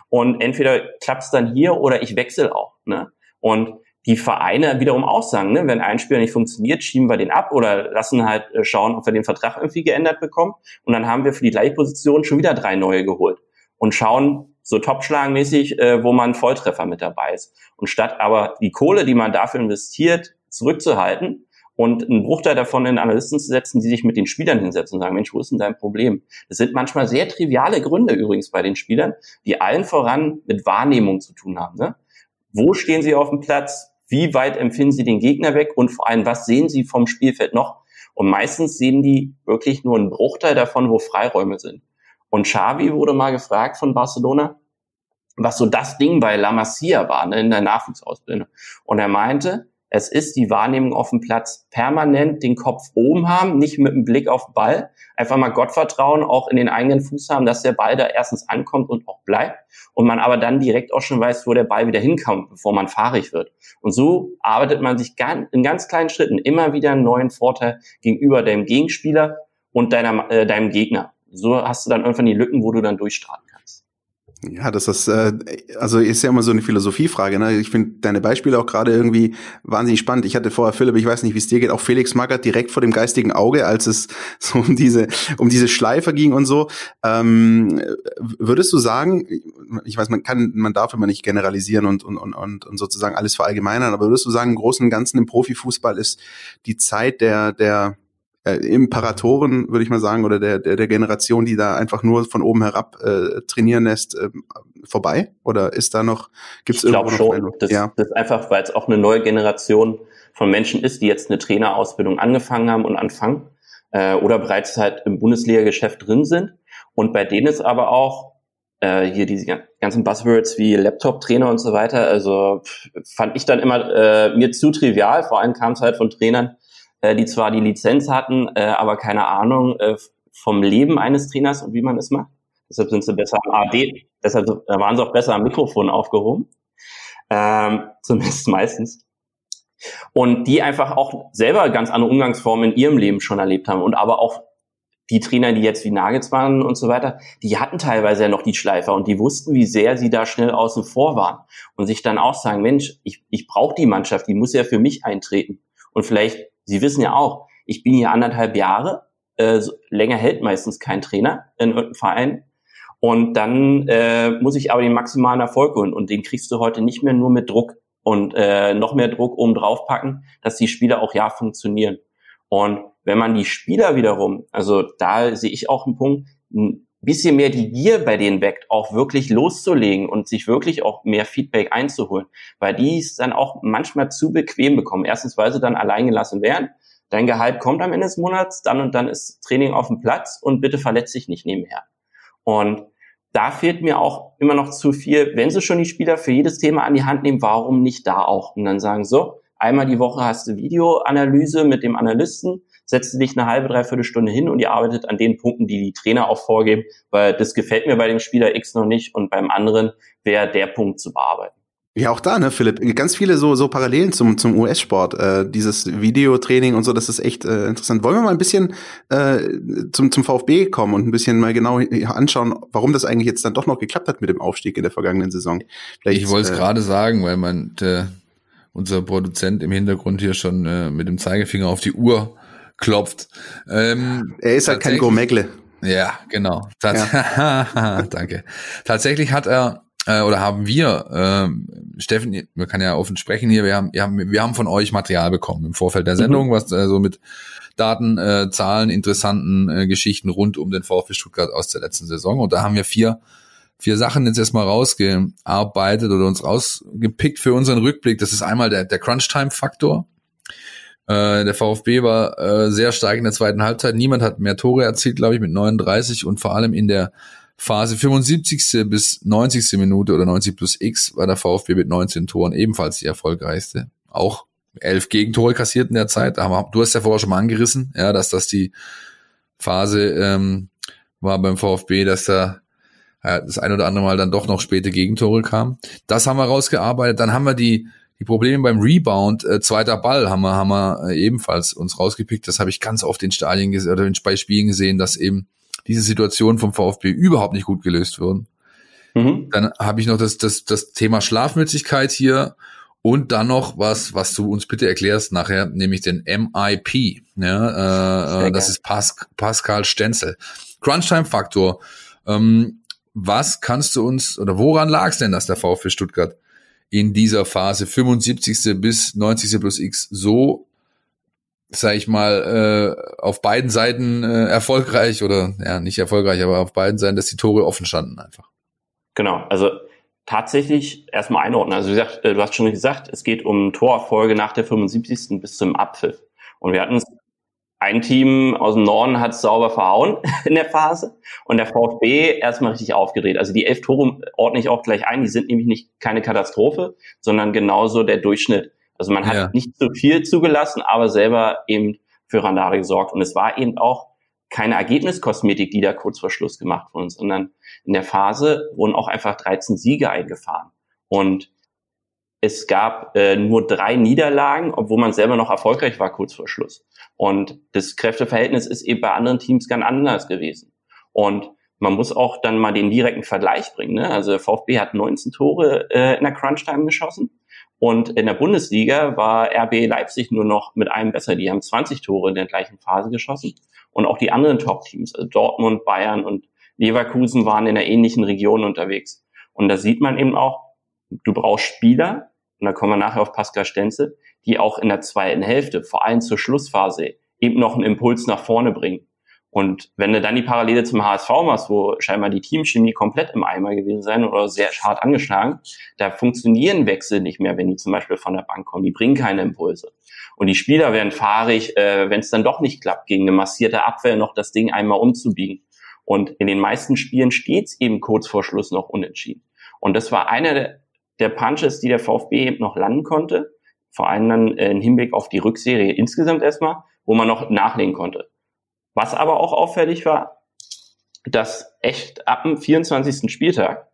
Und entweder klappt es dann hier oder ich wechsle auch. Ne? Und die Vereine wiederum auch sagen, ne, wenn ein Spieler nicht funktioniert, schieben wir den ab oder lassen halt äh, schauen, ob wir den Vertrag irgendwie geändert bekommen. Und dann haben wir für die gleiche Position schon wieder drei neue geholt und schauen so topschlagenmäßig, äh, wo man Volltreffer mit dabei ist. Und statt aber die Kohle, die man dafür investiert, zurückzuhalten und einen Bruchteil davon in Analysten zu setzen, die sich mit den Spielern hinsetzen und sagen, Mensch, wo ist denn dein Problem? Das sind manchmal sehr triviale Gründe übrigens bei den Spielern, die allen voran mit Wahrnehmung zu tun haben. Ne? Wo stehen Sie auf dem Platz? Wie weit empfinden Sie den Gegner weg? Und vor allem, was sehen Sie vom Spielfeld noch? Und meistens sehen die wirklich nur einen Bruchteil davon, wo Freiräume sind. Und Xavi wurde mal gefragt von Barcelona, was so das Ding bei La Masia war, ne, in der Nachwuchsausbildung. Und er meinte, es ist die Wahrnehmung auf dem Platz. Permanent den Kopf oben haben, nicht mit dem Blick auf den Ball. Einfach mal Gottvertrauen auch in den eigenen Fuß haben, dass der Ball da erstens ankommt und auch bleibt. Und man aber dann direkt auch schon weiß, wo der Ball wieder hinkommt, bevor man fahrig wird. Und so arbeitet man sich in ganz kleinen Schritten immer wieder einen neuen Vorteil gegenüber deinem Gegenspieler und deiner, äh, deinem Gegner. So hast du dann irgendwann die Lücken, wo du dann durchstrahlen kannst. Ja, das ist, äh, also ist ja immer so eine Philosophiefrage. Ne? Ich finde deine Beispiele auch gerade irgendwie wahnsinnig spannend. Ich hatte vorher Philipp, ich weiß nicht, wie es dir geht, auch Felix Magath direkt vor dem geistigen Auge, als es so um diese um diese Schleife ging und so. Ähm, würdest du sagen, ich weiß, man kann, man darf immer nicht generalisieren und und und und sozusagen alles verallgemeinern, aber würdest du sagen, im Großen und Ganzen im Profifußball ist die Zeit der der äh, Imperatoren, würde ich mal sagen, oder der, der, der Generation, die da einfach nur von oben herab äh, trainieren lässt, äh, vorbei? Oder ist da noch, gibt es irgendwo noch schon. Das, ja. das ist einfach, weil es auch eine neue Generation von Menschen ist, die jetzt eine Trainerausbildung angefangen haben und anfangen äh, oder bereits halt im Bundesliga-Geschäft drin sind. Und bei denen ist aber auch äh, hier diese ganzen Buzzwords wie Laptop-Trainer und so weiter, also fand ich dann immer äh, mir zu trivial. Vor allem kam es halt von Trainern, äh, die zwar die Lizenz hatten, äh, aber keine Ahnung äh, vom Leben eines Trainers und wie man es macht. Deshalb sind sie besser am AD, deshalb waren sie auch besser am Mikrofon aufgehoben. Ähm, zumindest meistens. Und die einfach auch selber ganz andere Umgangsformen in ihrem Leben schon erlebt haben und aber auch die Trainer, die jetzt wie Nagelsmann und so weiter, die hatten teilweise ja noch die Schleifer und die wussten, wie sehr sie da schnell außen vor waren und sich dann auch sagen, Mensch, ich, ich brauche die Mannschaft, die muss ja für mich eintreten. Und vielleicht Sie wissen ja auch, ich bin hier anderthalb Jahre, äh, länger hält meistens kein Trainer in irgendeinem Verein. Und dann äh, muss ich aber den maximalen Erfolg holen. Und den kriegst du heute nicht mehr nur mit Druck und äh, noch mehr Druck oben drauf packen, dass die Spieler auch ja funktionieren. Und wenn man die Spieler wiederum, also da sehe ich auch einen Punkt, bisschen mehr die Gier bei denen weckt, auch wirklich loszulegen und sich wirklich auch mehr Feedback einzuholen, weil die es dann auch manchmal zu bequem bekommen. Erstens, weil sie dann allein gelassen werden. Dein Gehalt kommt am Ende des Monats, dann und dann ist Training auf dem Platz und bitte verletz dich nicht nebenher. Und da fehlt mir auch immer noch zu viel, wenn sie schon die Spieler für jedes Thema an die Hand nehmen, warum nicht da auch? Und dann sagen, so, einmal die Woche hast du Videoanalyse mit dem Analysten, setzt dich eine halbe, dreiviertel Stunde hin und ihr arbeitet an den Punkten, die die Trainer auch vorgeben, weil das gefällt mir bei dem Spieler X noch nicht und beim anderen wäre der Punkt zu bearbeiten. Ja, auch da, ne, Philipp, ganz viele so, so Parallelen zum, zum US-Sport, äh, dieses Videotraining und so, das ist echt äh, interessant. Wollen wir mal ein bisschen äh, zum, zum VfB kommen und ein bisschen mal genau anschauen, warum das eigentlich jetzt dann doch noch geklappt hat mit dem Aufstieg in der vergangenen Saison? Vielleicht, ich wollte es äh, gerade sagen, weil man der, unser Produzent im Hintergrund hier schon äh, mit dem Zeigefinger auf die Uhr klopft. Ähm, er ist halt kein Gourmetle. Ja, genau. Tats ja. Danke. Tatsächlich hat er äh, oder haben wir, äh, Steffen, wir kann ja offen sprechen hier, wir haben, wir haben, wir haben von euch Material bekommen im Vorfeld der Sendung, mhm. was äh, so mit Daten, äh, Zahlen, interessanten äh, Geschichten rund um den VfB Stuttgart aus der letzten Saison. Und da haben wir vier vier Sachen jetzt erstmal rausgearbeitet oder uns rausgepickt für unseren Rückblick. Das ist einmal der, der Crunch-Time-Faktor. Äh, der VfB war äh, sehr stark in der zweiten Halbzeit. Niemand hat mehr Tore erzielt, glaube ich, mit 39 und vor allem in der Phase 75. bis 90. Minute oder 90 plus X war der VfB mit 19 Toren ebenfalls die erfolgreichste. Auch elf Gegentore kassiert in der Zeit. Du hast ja vorher schon mal angerissen, ja, dass das die Phase ähm, war beim VfB, dass da das ein oder andere Mal dann doch noch späte Gegentore kam. Das haben wir rausgearbeitet. Dann haben wir die die Probleme beim Rebound, äh, zweiter Ball, haben wir, haben wir äh, ebenfalls uns rausgepickt. Das habe ich ganz oft in Stadien gesehen oder in, bei Spielen gesehen, dass eben diese Situationen vom VfB überhaupt nicht gut gelöst wurden. Mhm. Dann habe ich noch das, das, das Thema Schlafmützigkeit hier und dann noch was, was du uns bitte erklärst nachher, nämlich den MIP. Ja, äh, das ist Pas Pascal Stenzel. Crunchtime-Faktor. Ähm, was kannst du uns oder woran lag es denn, dass der VfB Stuttgart in dieser Phase 75. bis 90. plus X so, sag ich mal, äh, auf beiden Seiten äh, erfolgreich oder ja, nicht erfolgreich, aber auf beiden Seiten, dass die Tore offen standen einfach. Genau, also tatsächlich erstmal einordnen. Also wie gesagt, äh, du hast schon gesagt, es geht um Torerfolge nach der 75. bis zum Abpfiff. Und wir hatten es ein Team aus dem Norden hat sauber verhauen in der Phase und der VfB erstmal richtig aufgedreht. Also die elf Tore ordne ich auch gleich ein. Die sind nämlich nicht keine Katastrophe, sondern genauso der Durchschnitt. Also man hat ja. nicht zu viel zugelassen, aber selber eben für Randare gesorgt. Und es war eben auch keine Ergebniskosmetik, die da kurz vor Schluss gemacht wurde, sondern in der Phase wurden auch einfach 13 Siege eingefahren. Und es gab äh, nur drei Niederlagen, obwohl man selber noch erfolgreich war kurz vor Schluss. Und das Kräfteverhältnis ist eben bei anderen Teams ganz anders gewesen. Und man muss auch dann mal den direkten Vergleich bringen. Ne? Also VfB hat 19 Tore äh, in der Crunch-Time geschossen. Und in der Bundesliga war RB Leipzig nur noch mit einem besser. Die haben 20 Tore in der gleichen Phase geschossen. Und auch die anderen Top-Teams, also Dortmund, Bayern und Leverkusen waren in einer ähnlichen Region unterwegs. Und da sieht man eben auch, du brauchst Spieler, und da kommen wir nachher auf Pascal Stenzel, die auch in der zweiten Hälfte, vor allem zur Schlussphase, eben noch einen Impuls nach vorne bringen. Und wenn du dann die Parallele zum HSV machst, wo scheinbar die Teamchemie komplett im Eimer gewesen sein oder sehr hart angeschlagen, da funktionieren Wechsel nicht mehr, wenn die zum Beispiel von der Bank kommen. Die bringen keine Impulse. Und die Spieler werden fahrig, äh, wenn es dann doch nicht klappt, gegen eine massierte Abwehr noch das Ding einmal umzubiegen. Und in den meisten Spielen steht es eben kurz vor Schluss noch unentschieden. Und das war einer der, der Punches, die der VfB eben noch landen konnte. Vor allem dann äh, im Hinblick auf die Rückserie insgesamt erstmal, wo man noch nachlegen konnte. Was aber auch auffällig war, dass echt ab dem 24. Spieltag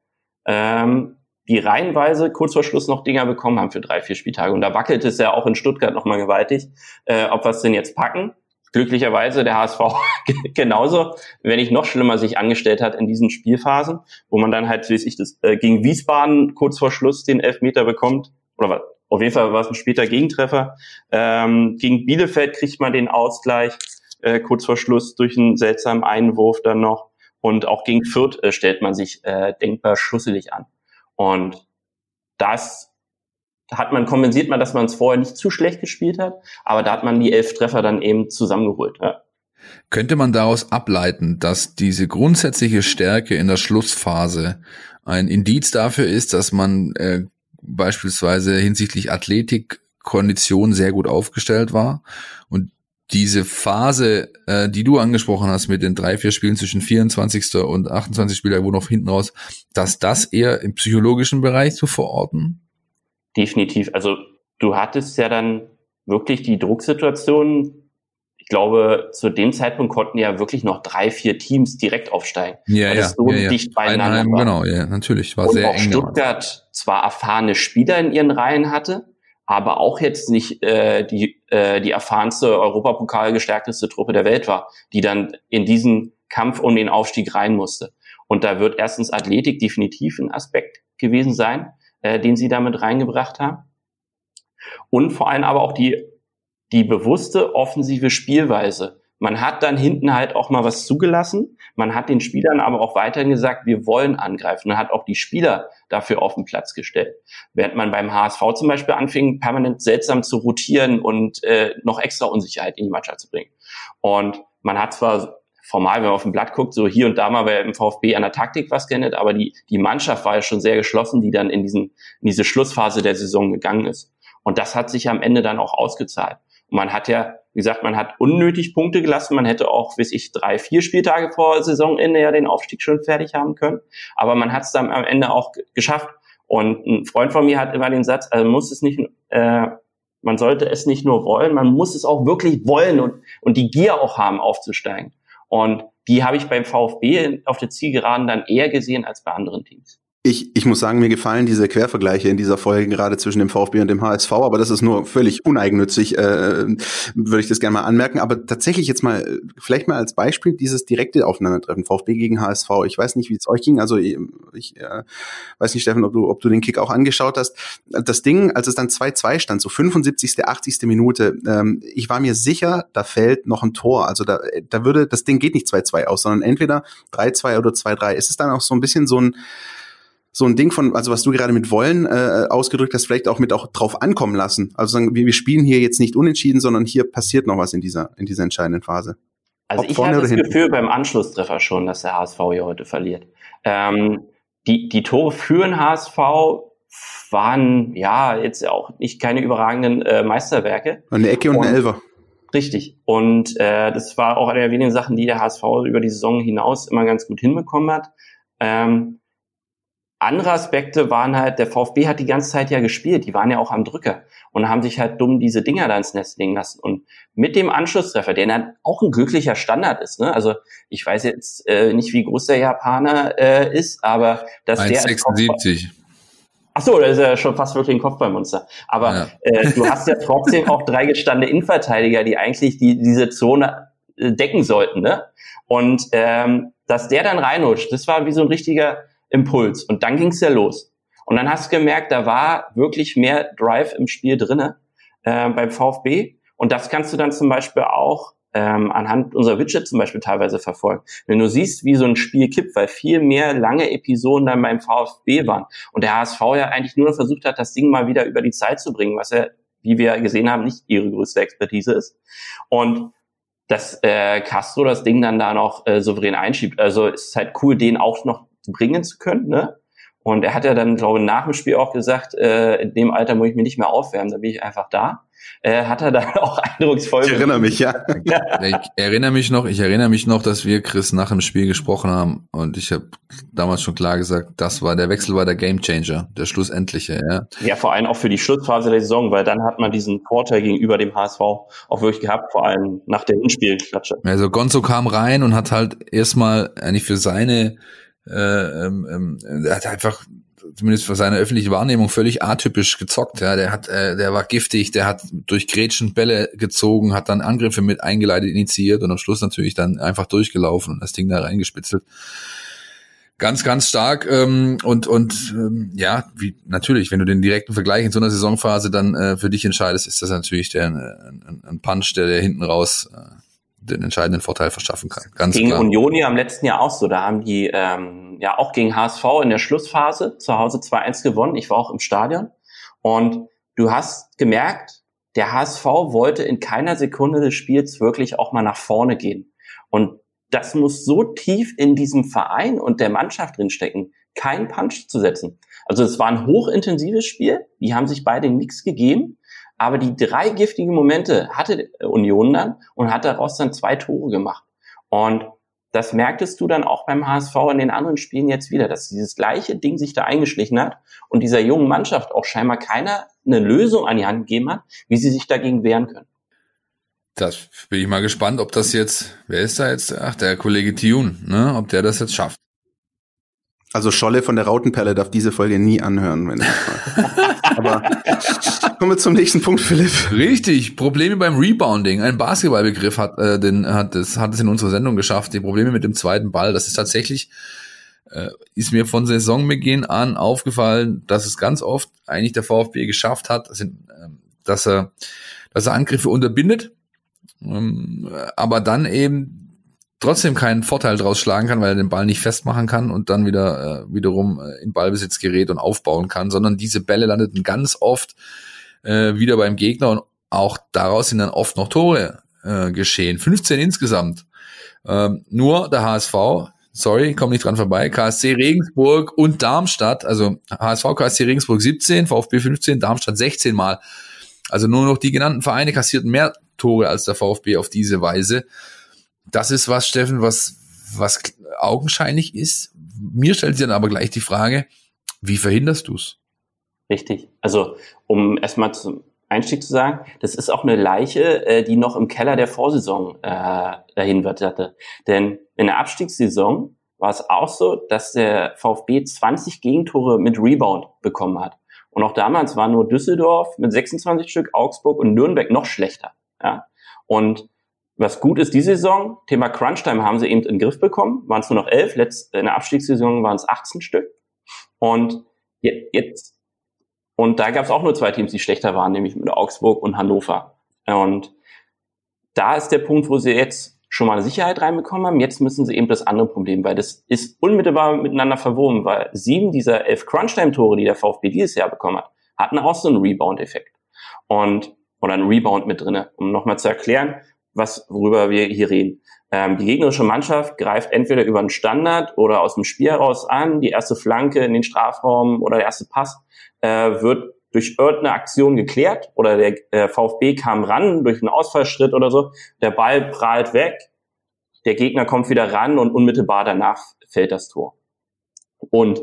ähm, die reihenweise kurz vor Schluss noch Dinger bekommen haben für drei, vier Spieltage. Und da wackelt es ja auch in Stuttgart nochmal gewaltig, äh, ob wir es denn jetzt packen. Glücklicherweise der HSV genauso, wenn nicht noch schlimmer sich angestellt hat in diesen Spielphasen, wo man dann halt, wie ich das, äh, gegen Wiesbaden kurz vor Schluss den Elfmeter bekommt, oder was, auf jeden Fall war es ein später Gegentreffer. Ähm, gegen Bielefeld kriegt man den Ausgleich äh, kurz vor Schluss durch einen seltsamen Einwurf dann noch. Und auch gegen Fürth äh, stellt man sich äh, denkbar schusselig an. Und das hat man kompensiert man, dass man es vorher nicht zu schlecht gespielt hat, aber da hat man die elf Treffer dann eben zusammengeholt. Ja. Könnte man daraus ableiten, dass diese grundsätzliche Stärke in der Schlussphase ein Indiz dafür ist, dass man äh, beispielsweise hinsichtlich Athletik, Kondition sehr gut aufgestellt war und diese Phase, äh, die du angesprochen hast mit den drei, vier Spielen zwischen 24. und 28. Spieler, wo noch hinten raus, dass das eher im psychologischen Bereich zu verorten? Definitiv. Also du hattest ja dann wirklich die Drucksituation. Ich glaube, zu dem Zeitpunkt konnten ja wirklich noch drei, vier Teams direkt aufsteigen. Ja, ja, so ja, ja. dicht beieinander Einheim, war. Genau, ja, natürlich. War Und sehr auch eng. Stuttgart zwar erfahrene Spieler in ihren Reihen hatte, aber auch jetzt nicht äh, die, äh, die erfahrenste Europapokal gestärkteste Truppe der Welt war, die dann in diesen Kampf um den Aufstieg rein musste. Und da wird erstens Athletik definitiv ein Aspekt gewesen sein, äh, den sie damit reingebracht haben. Und vor allem aber auch die, die bewusste offensive Spielweise. Man hat dann hinten halt auch mal was zugelassen. Man hat den Spielern aber auch weiterhin gesagt, wir wollen angreifen. Man hat auch die Spieler dafür auf den Platz gestellt. Während man beim HSV zum Beispiel anfing, permanent seltsam zu rotieren und äh, noch extra Unsicherheit in die Mannschaft zu bringen. Und man hat zwar formal, wenn man auf dem Blatt guckt, so hier und da mal im VfB an der Taktik was geändert, aber die, die Mannschaft war ja schon sehr geschlossen, die dann in, diesen, in diese Schlussphase der Saison gegangen ist. Und das hat sich am Ende dann auch ausgezahlt. Und man hat ja, wie gesagt, man hat unnötig Punkte gelassen. Man hätte auch, weiß ich, drei, vier Spieltage vor Saisonende ja den Aufstieg schon fertig haben können. Aber man hat es dann am Ende auch geschafft. Und ein Freund von mir hat immer den Satz, also muss es nicht, äh, man sollte es nicht nur wollen, man muss es auch wirklich wollen und, und die Gier auch haben, aufzusteigen. Und die habe ich beim VfB auf der Zielgeraden dann eher gesehen als bei anderen Teams. Ich, ich muss sagen, mir gefallen diese Quervergleiche in dieser Folge gerade zwischen dem VfB und dem HSV, aber das ist nur völlig uneigennützig, äh, würde ich das gerne mal anmerken. Aber tatsächlich jetzt mal, vielleicht mal als Beispiel dieses direkte Aufeinandertreffen, VfB gegen HSV. Ich weiß nicht, wie es euch ging. Also ich, äh, weiß nicht, Steffen, ob du, ob du den Kick auch angeschaut hast. Das Ding, als es dann 2-2 stand, so 75., 80. Minute, ähm, ich war mir sicher, da fällt noch ein Tor. Also da, da würde, das Ding geht nicht 2-2 aus, sondern entweder 3-2 oder 2-3. Ist es dann auch so ein bisschen so ein so ein Ding von, also was du gerade mit wollen äh, ausgedrückt hast, vielleicht auch mit auch drauf ankommen lassen. Also sagen, wir, wir spielen hier jetzt nicht unentschieden, sondern hier passiert noch was in dieser, in dieser entscheidenden Phase. Also Ob ich hatte das hinten. Gefühl beim Anschlusstreffer schon, dass der HSV hier heute verliert. Ähm, die, die Tore für den HSV waren ja jetzt auch nicht keine überragenden äh, Meisterwerke. Eine Ecke und, und eine Elfer. Richtig. Und äh, das war auch eine der wenigen Sachen, die der HSV über die Saison hinaus immer ganz gut hinbekommen hat. Ähm, andere Aspekte waren halt, der VfB hat die ganze Zeit ja gespielt, die waren ja auch am Drücker und haben sich halt dumm diese Dinger da ins Netz legen lassen. Und mit dem Anschlusstreffer, der dann auch ein glücklicher Standard ist, ne? Also ich weiß jetzt äh, nicht, wie groß der Japaner äh, ist, aber dass 1, der. 76. Ach so, das ist ja schon fast wirklich ein Kopfballmonster. Aber ja. äh, du hast ja trotzdem auch drei gestandene Innenverteidiger, die eigentlich die, diese Zone äh, decken sollten, ne? Und ähm, dass der dann reinrutscht, das war wie so ein richtiger Impuls. Und dann ging's ja los. Und dann hast du gemerkt, da war wirklich mehr Drive im Spiel drinne äh, beim VfB. Und das kannst du dann zum Beispiel auch ähm, anhand unserer Widget zum Beispiel teilweise verfolgen. Wenn du siehst, wie so ein Spiel kippt, weil viel mehr lange Episoden dann beim VfB waren und der HSV ja eigentlich nur versucht hat, das Ding mal wieder über die Zeit zu bringen, was ja, wie wir gesehen haben, nicht ihre größte Expertise ist. Und dass äh, Castro das Ding dann da noch äh, souverän einschiebt. Also es ist halt cool, den auch noch bringen zu können. Ne? Und er hat ja dann, glaube ich, nach dem Spiel auch gesagt, äh, in dem Alter muss ich mich nicht mehr aufwärmen, da bin ich einfach da. Äh, hat er dann auch eindrucksvoll. Ich erinnere mich, ja. ja. Ich erinnere mich noch, ich erinnere mich noch, dass wir Chris nach dem Spiel gesprochen haben und ich habe damals schon klar gesagt, das war der Wechsel war der Gamechanger, der schlussendliche, ja. Ja, vor allem auch für die Schlussphase der Saison, weil dann hat man diesen Vorteil gegenüber dem HSV auch wirklich gehabt, vor allem nach der Hinspielklatsche. Also Gonzo kam rein und hat halt erstmal eigentlich für seine äh, ähm, ähm, er hat einfach zumindest für seine öffentliche Wahrnehmung völlig atypisch gezockt. Ja, der hat, äh, der war giftig, der hat durch Gretchen Bälle gezogen, hat dann Angriffe mit eingeleitet, initiiert und am Schluss natürlich dann einfach durchgelaufen und das Ding da reingespitzelt. Ganz, ganz stark ähm, und und ähm, ja, wie natürlich, wenn du den direkten Vergleich in so einer Saisonphase dann äh, für dich entscheidest, ist das natürlich der äh, ein, ein Punch, der, der hinten raus äh, den entscheidenden Vorteil verschaffen kann. Ganz gegen klar. Union ja im letzten Jahr auch so. Da haben die ähm, ja auch gegen HSV in der Schlussphase zu Hause 2-1 gewonnen. Ich war auch im Stadion. Und du hast gemerkt, der HSV wollte in keiner Sekunde des Spiels wirklich auch mal nach vorne gehen. Und das muss so tief in diesem Verein und der Mannschaft drinstecken, keinen Punch zu setzen. Also es war ein hochintensives Spiel. Die haben sich beide nichts gegeben. Aber die drei giftigen Momente hatte Union dann und hat daraus dann zwei Tore gemacht. Und das merktest du dann auch beim HSV in den anderen Spielen jetzt wieder, dass dieses gleiche Ding sich da eingeschlichen hat und dieser jungen Mannschaft auch scheinbar keiner eine Lösung an die Hand gegeben hat, wie sie sich dagegen wehren können. Das bin ich mal gespannt, ob das jetzt, wer ist da jetzt? Ach, der Kollege Tune, ne? Ob der das jetzt schafft. Also Scholle von der Rautenperle darf diese Folge nie anhören, wenn ich mal. Aber kommen wir zum nächsten Punkt, Philipp. Richtig, Probleme beim Rebounding. Ein Basketballbegriff hat, äh, den, hat, es, hat es in unserer Sendung geschafft. Die Probleme mit dem zweiten Ball. Das ist tatsächlich, äh, ist mir von Saisonbeginn an aufgefallen, dass es ganz oft eigentlich der VfB geschafft hat, sind, äh, dass er, dass er Angriffe unterbindet, ähm, aber dann eben trotzdem keinen Vorteil draus schlagen kann, weil er den Ball nicht festmachen kann und dann wieder äh, wiederum äh, in Ballbesitz gerät und aufbauen kann, sondern diese Bälle landeten ganz oft äh, wieder beim Gegner und auch daraus sind dann oft noch Tore äh, geschehen. 15 insgesamt. Ähm, nur der HSV, sorry, komm nicht dran vorbei, KSC Regensburg und Darmstadt, also HSV, KSC Regensburg 17, VfB 15, Darmstadt 16 Mal. Also nur noch die genannten Vereine kassierten mehr Tore als der VfB auf diese Weise. Das ist was, Steffen, was, was augenscheinlich ist. Mir stellt sich dann aber gleich die Frage, wie verhinderst du es? Richtig. Also, um erstmal zum Einstieg zu sagen, das ist auch eine Leiche, äh, die noch im Keller der Vorsaison äh, dahin hatte. Denn in der Abstiegssaison war es auch so, dass der VfB 20 Gegentore mit Rebound bekommen hat. Und auch damals war nur Düsseldorf mit 26 Stück, Augsburg und Nürnberg noch schlechter. Ja. Und was gut ist, diese Saison, Thema Crunchtime haben sie eben in den Griff bekommen, waren es nur noch elf, letzt, in der Abstiegssaison waren es 18 Stück. Und jetzt, und da gab es auch nur zwei Teams, die schlechter waren, nämlich mit Augsburg und Hannover. Und da ist der Punkt, wo sie jetzt schon mal Sicherheit reinbekommen haben. Jetzt müssen sie eben das andere Problem, weil das ist unmittelbar miteinander verwoben, weil sieben dieser elf Crunchtime-Tore, die der VfB dieses Jahr bekommen hat, hatten auch so einen Rebound-Effekt. Und, oder einen Rebound mit drinne. Um nochmal zu erklären, was, worüber wir hier reden. Ähm, die gegnerische Mannschaft greift entweder über einen Standard oder aus dem Spiel heraus an. Die erste Flanke in den Strafraum oder der erste Pass äh, wird durch irgendeine Aktion geklärt oder der äh, VfB kam ran durch einen Ausfallschritt oder so. Der Ball prahlt weg, der Gegner kommt wieder ran und unmittelbar danach fällt das Tor. Und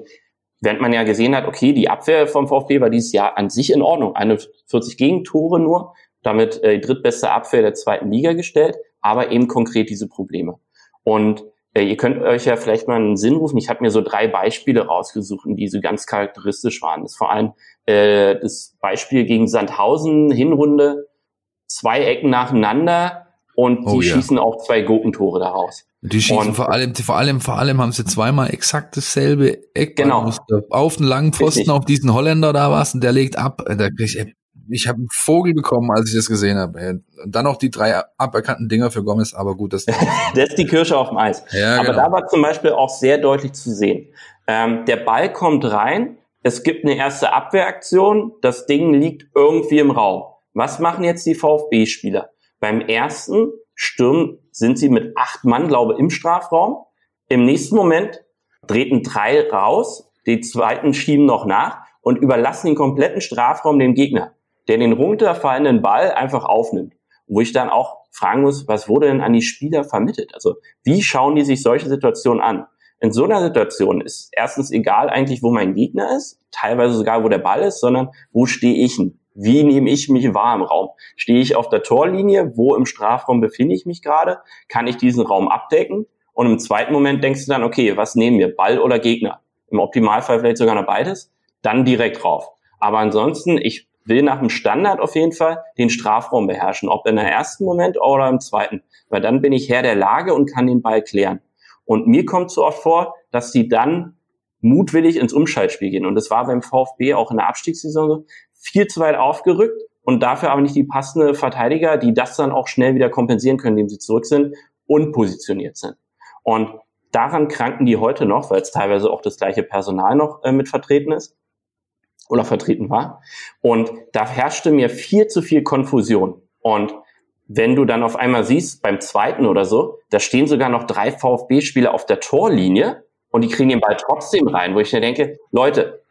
während man ja gesehen hat, okay, die Abwehr vom VfB war dieses Jahr an sich in Ordnung, 41 Gegentore nur, damit äh, die drittbeste Abwehr der zweiten Liga gestellt, aber eben konkret diese Probleme. Und äh, ihr könnt euch ja vielleicht mal einen Sinn rufen. Ich habe mir so drei Beispiele rausgesucht, die so ganz charakteristisch waren. Das ist vor allem äh, das Beispiel gegen Sandhausen, Hinrunde, zwei Ecken nacheinander und die oh, ja. schießen auch zwei Gurkentore daraus. Die schießen und, vor allem, vor allem, vor allem haben sie zweimal exakt dasselbe Eck. Genau. Auf den langen Pfosten Richtig. auf diesen Holländer da was und der legt ab. Da krieg ich, ich habe einen Vogel bekommen, als ich das gesehen habe. Und dann noch die drei aberkannten Dinger für Gomez, aber gut, das, das ist die Kirsche auf dem Eis. Ja, aber genau. da war zum Beispiel auch sehr deutlich zu sehen. Ähm, der Ball kommt rein, es gibt eine erste Abwehraktion, das Ding liegt irgendwie im Raum. Was machen jetzt die VfB-Spieler? Beim ersten Sturm sind sie mit acht Mann, glaube im Strafraum. Im nächsten Moment treten drei raus, die zweiten schieben noch nach und überlassen den kompletten Strafraum dem Gegner der den runterfallenden Ball einfach aufnimmt. Wo ich dann auch fragen muss, was wurde denn an die Spieler vermittelt? Also wie schauen die sich solche Situationen an? In so einer Situation ist erstens egal eigentlich, wo mein Gegner ist, teilweise sogar, wo der Ball ist, sondern wo stehe ich denn? Wie nehme ich mich wahr im Raum? Stehe ich auf der Torlinie? Wo im Strafraum befinde ich mich gerade? Kann ich diesen Raum abdecken? Und im zweiten Moment denkst du dann, okay, was nehmen wir? Ball oder Gegner? Im Optimalfall vielleicht sogar noch beides. Dann direkt drauf. Aber ansonsten, ich will nach dem Standard auf jeden Fall den Strafraum beherrschen, ob in der ersten Moment oder im zweiten, weil dann bin ich Herr der Lage und kann den Ball klären. Und mir kommt so oft vor, dass sie dann mutwillig ins Umschaltspiel gehen. Und das war beim VfB auch in der Abstiegssaison so, viel zu weit aufgerückt und dafür aber nicht die passende Verteidiger, die das dann auch schnell wieder kompensieren können, indem sie zurück sind und positioniert sind. Und daran kranken die heute noch, weil es teilweise auch das gleiche Personal noch äh, mit vertreten ist oder vertreten war. Und da herrschte mir viel zu viel Konfusion. Und wenn du dann auf einmal siehst, beim zweiten oder so, da stehen sogar noch drei VfB-Spieler auf der Torlinie und die kriegen den Ball trotzdem rein, wo ich mir denke, Leute,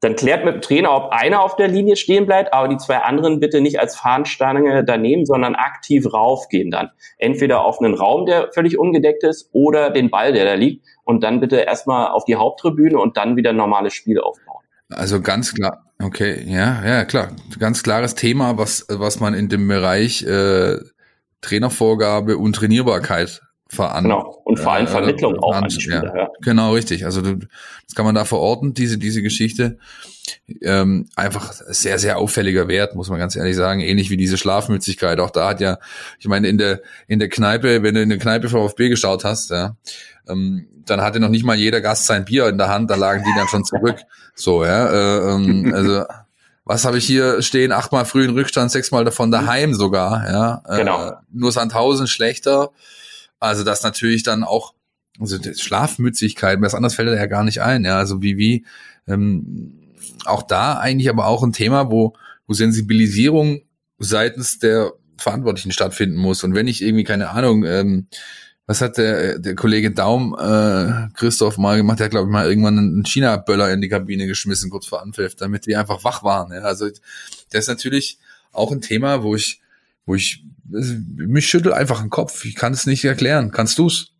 dann klärt mit dem Trainer, ob einer auf der Linie stehen bleibt, aber die zwei anderen bitte nicht als Fahnenstange daneben, sondern aktiv raufgehen dann. Entweder auf einen Raum, der völlig ungedeckt ist, oder den Ball, der da liegt, und dann bitte erstmal auf die Haupttribüne und dann wieder normales Spiel aufbauen. Also ganz klar, okay, ja, ja, klar. Ganz klares Thema, was, was man in dem Bereich äh, Trainervorgabe und Trainierbarkeit veran. Genau. Und vor allem äh, Vermittlung äh, auch an Spieler, ja. Genau, richtig. Also du, das kann man da verorten, diese, diese Geschichte. Ähm, einfach sehr, sehr auffälliger Wert, muss man ganz ehrlich sagen. Ähnlich wie diese Schlafmützigkeit. Auch da hat ja, ich meine, in der, in der Kneipe, wenn du in der Kneipe VfB geschaut hast, ja, ähm, dann hatte noch nicht mal jeder Gast sein Bier in der Hand, da lagen die dann schon zurück. So, ja. Äh, ähm, also was habe ich hier stehen? Achtmal frühen Rückstand, sechsmal davon daheim sogar, ja. Äh, genau. Nur Sandhausen schlechter. Also das natürlich dann auch, also Schlafmützigkeit, was anderes fällt da ja gar nicht ein, ja. Also wie, wie, ähm, auch da eigentlich aber auch ein Thema, wo, wo Sensibilisierung seitens der Verantwortlichen stattfinden muss. Und wenn ich irgendwie, keine Ahnung, ähm, was hat der, der Kollege Daum, äh, Christoph mal gemacht, der hat, glaube ich, mal irgendwann einen China-Böller in die Kabine geschmissen, kurz vor Anpfiff, damit die einfach wach waren. Ja. Also das ist natürlich auch ein Thema, wo ich, wo ich, mich schüttel einfach den Kopf. Ich kann es nicht erklären. Kannst du's?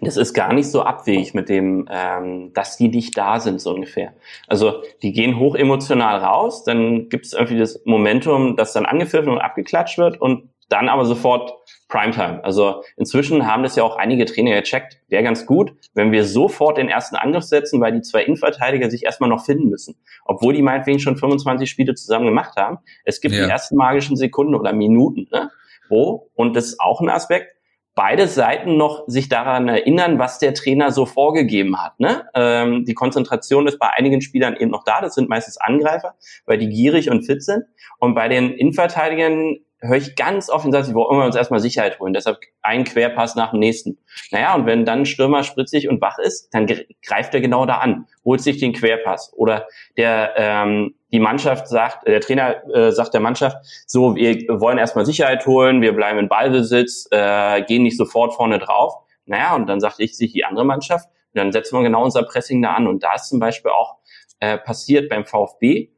Das ist gar nicht so abwegig mit dem, ähm, dass die nicht da sind, so ungefähr. Also die gehen hoch emotional raus, dann gibt es irgendwie das Momentum, das dann angepfiffen und abgeklatscht wird und dann aber sofort Primetime. Also inzwischen haben das ja auch einige Trainer gecheckt. Wäre ganz gut, wenn wir sofort den ersten Angriff setzen, weil die zwei Innenverteidiger sich erstmal noch finden müssen. Obwohl die meinetwegen schon 25 Spiele zusammen gemacht haben. Es gibt ja. die ersten magischen Sekunden oder Minuten, ne? Wo, und das ist auch ein Aspekt, beide Seiten noch sich daran erinnern, was der Trainer so vorgegeben hat. Ne? Ähm, die Konzentration ist bei einigen Spielern eben noch da. Das sind meistens Angreifer, weil die gierig und fit sind. Und bei den Innenverteidigern höre ich ganz oft den Satz, wir wollen uns erstmal Sicherheit holen, deshalb ein Querpass nach dem nächsten. Naja, und wenn dann ein Stürmer spritzig und wach ist, dann greift er genau da an, holt sich den Querpass. Oder der ähm, die Mannschaft sagt, der Trainer äh, sagt der Mannschaft, so, wir wollen erstmal Sicherheit holen, wir bleiben in Ballbesitz, äh, gehen nicht sofort vorne drauf. Naja, und dann sagt ich sich die andere Mannschaft, dann setzen wir genau unser Pressing da an. Und da ist zum Beispiel auch äh, passiert beim VfB,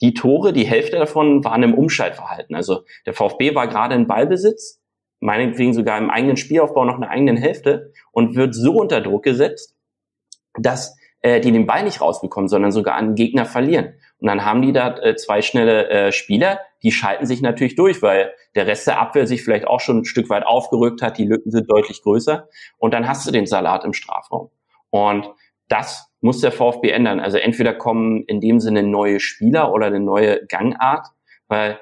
die Tore, die Hälfte davon waren im Umschaltverhalten. Also der VfB war gerade in Ballbesitz, meinetwegen sogar im eigenen Spielaufbau noch eine eigenen Hälfte und wird so unter Druck gesetzt, dass äh, die den Ball nicht rausbekommen, sondern sogar an den Gegner verlieren. Und dann haben die da äh, zwei schnelle äh, Spieler, die schalten sich natürlich durch, weil der Rest der Abwehr sich vielleicht auch schon ein Stück weit aufgerückt hat, die Lücken sind deutlich größer und dann hast du den Salat im Strafraum. Und das muss der VfB ändern. Also entweder kommen in dem Sinne neue Spieler oder eine neue Gangart, weil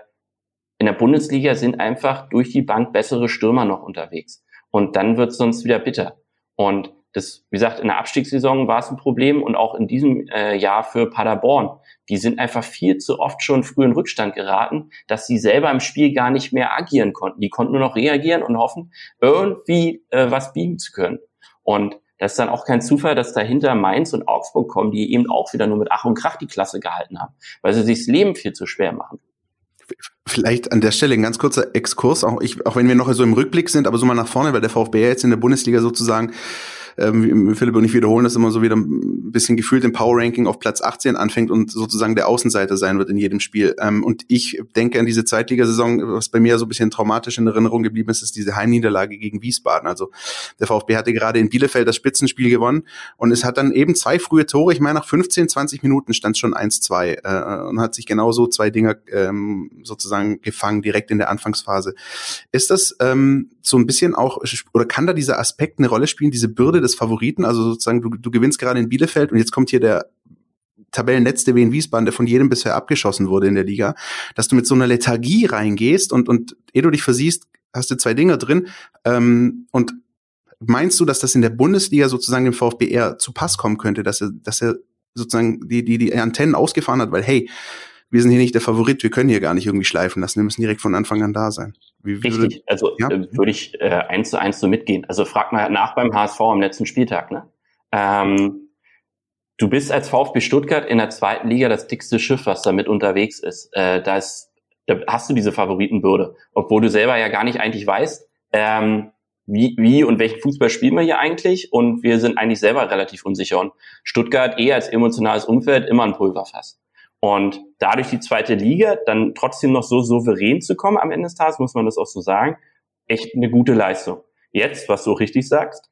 in der Bundesliga sind einfach durch die Bank bessere Stürmer noch unterwegs. Und dann wird es sonst wieder bitter. Und das, wie gesagt, in der Abstiegssaison war es ein Problem und auch in diesem äh, Jahr für Paderborn. Die sind einfach viel zu oft schon früh in Rückstand geraten, dass sie selber im Spiel gar nicht mehr agieren konnten. Die konnten nur noch reagieren und hoffen, irgendwie äh, was biegen zu können. Und das ist dann auch kein Zufall, dass dahinter Mainz und Augsburg kommen, die eben auch wieder nur mit Ach und Krach die Klasse gehalten haben, weil sie sich das Leben viel zu schwer machen. Vielleicht an der Stelle ein ganz kurzer Exkurs, auch, ich, auch wenn wir noch so im Rückblick sind, aber so mal nach vorne, weil der VfB jetzt in der Bundesliga sozusagen ähm, Philipp und ich wiederholen das immer so wieder ein bisschen gefühlt im Power Ranking auf Platz 18 anfängt und sozusagen der Außenseiter sein wird in jedem Spiel. Ähm, und ich denke an diese Zweitligasaison, was bei mir so ein bisschen traumatisch in Erinnerung geblieben ist, ist diese Heimniederlage gegen Wiesbaden. Also der VfB hatte gerade in Bielefeld das Spitzenspiel gewonnen und es hat dann eben zwei frühe Tore, ich meine nach 15, 20 Minuten stand es schon 1-2 äh, und hat sich genauso zwei Dinger ähm, sozusagen gefangen direkt in der Anfangsphase. Ist das ähm, so ein bisschen auch, oder kann da dieser Aspekt eine Rolle spielen, diese Bürde des Favoriten? Also sozusagen, du, du gewinnst gerade in Bielefeld und jetzt kommt hier der Tabellenletzte wie in Wiesbaden, der von jedem bisher abgeschossen wurde in der Liga, dass du mit so einer Lethargie reingehst und, und ehe du dich versiehst, hast du zwei Dinger drin. Ähm, und meinst du, dass das in der Bundesliga sozusagen dem VfB eher zu Pass kommen könnte, dass er, dass er sozusagen die, die, die Antennen ausgefahren hat, weil hey, wir sind hier nicht der Favorit, wir können hier gar nicht irgendwie schleifen lassen, wir müssen direkt von Anfang an da sein. Wie, wie Richtig, also ja? äh, würde ich äh, eins zu eins so mitgehen. Also frag mal nach beim HSV am letzten Spieltag. Ne? Ähm, du bist als VfB Stuttgart in der zweiten Liga das dickste Schiff, was da mit unterwegs ist. Äh, da, ist da hast du diese Favoritenbürde, obwohl du selber ja gar nicht eigentlich weißt, ähm, wie, wie und welchen Fußball spielen wir hier eigentlich und wir sind eigentlich selber relativ unsicher und Stuttgart eher als emotionales Umfeld immer ein Pulverfass. Und dadurch die zweite Liga dann trotzdem noch so souverän zu kommen am Ende des Tages, muss man das auch so sagen, echt eine gute Leistung. Jetzt, was du richtig sagst,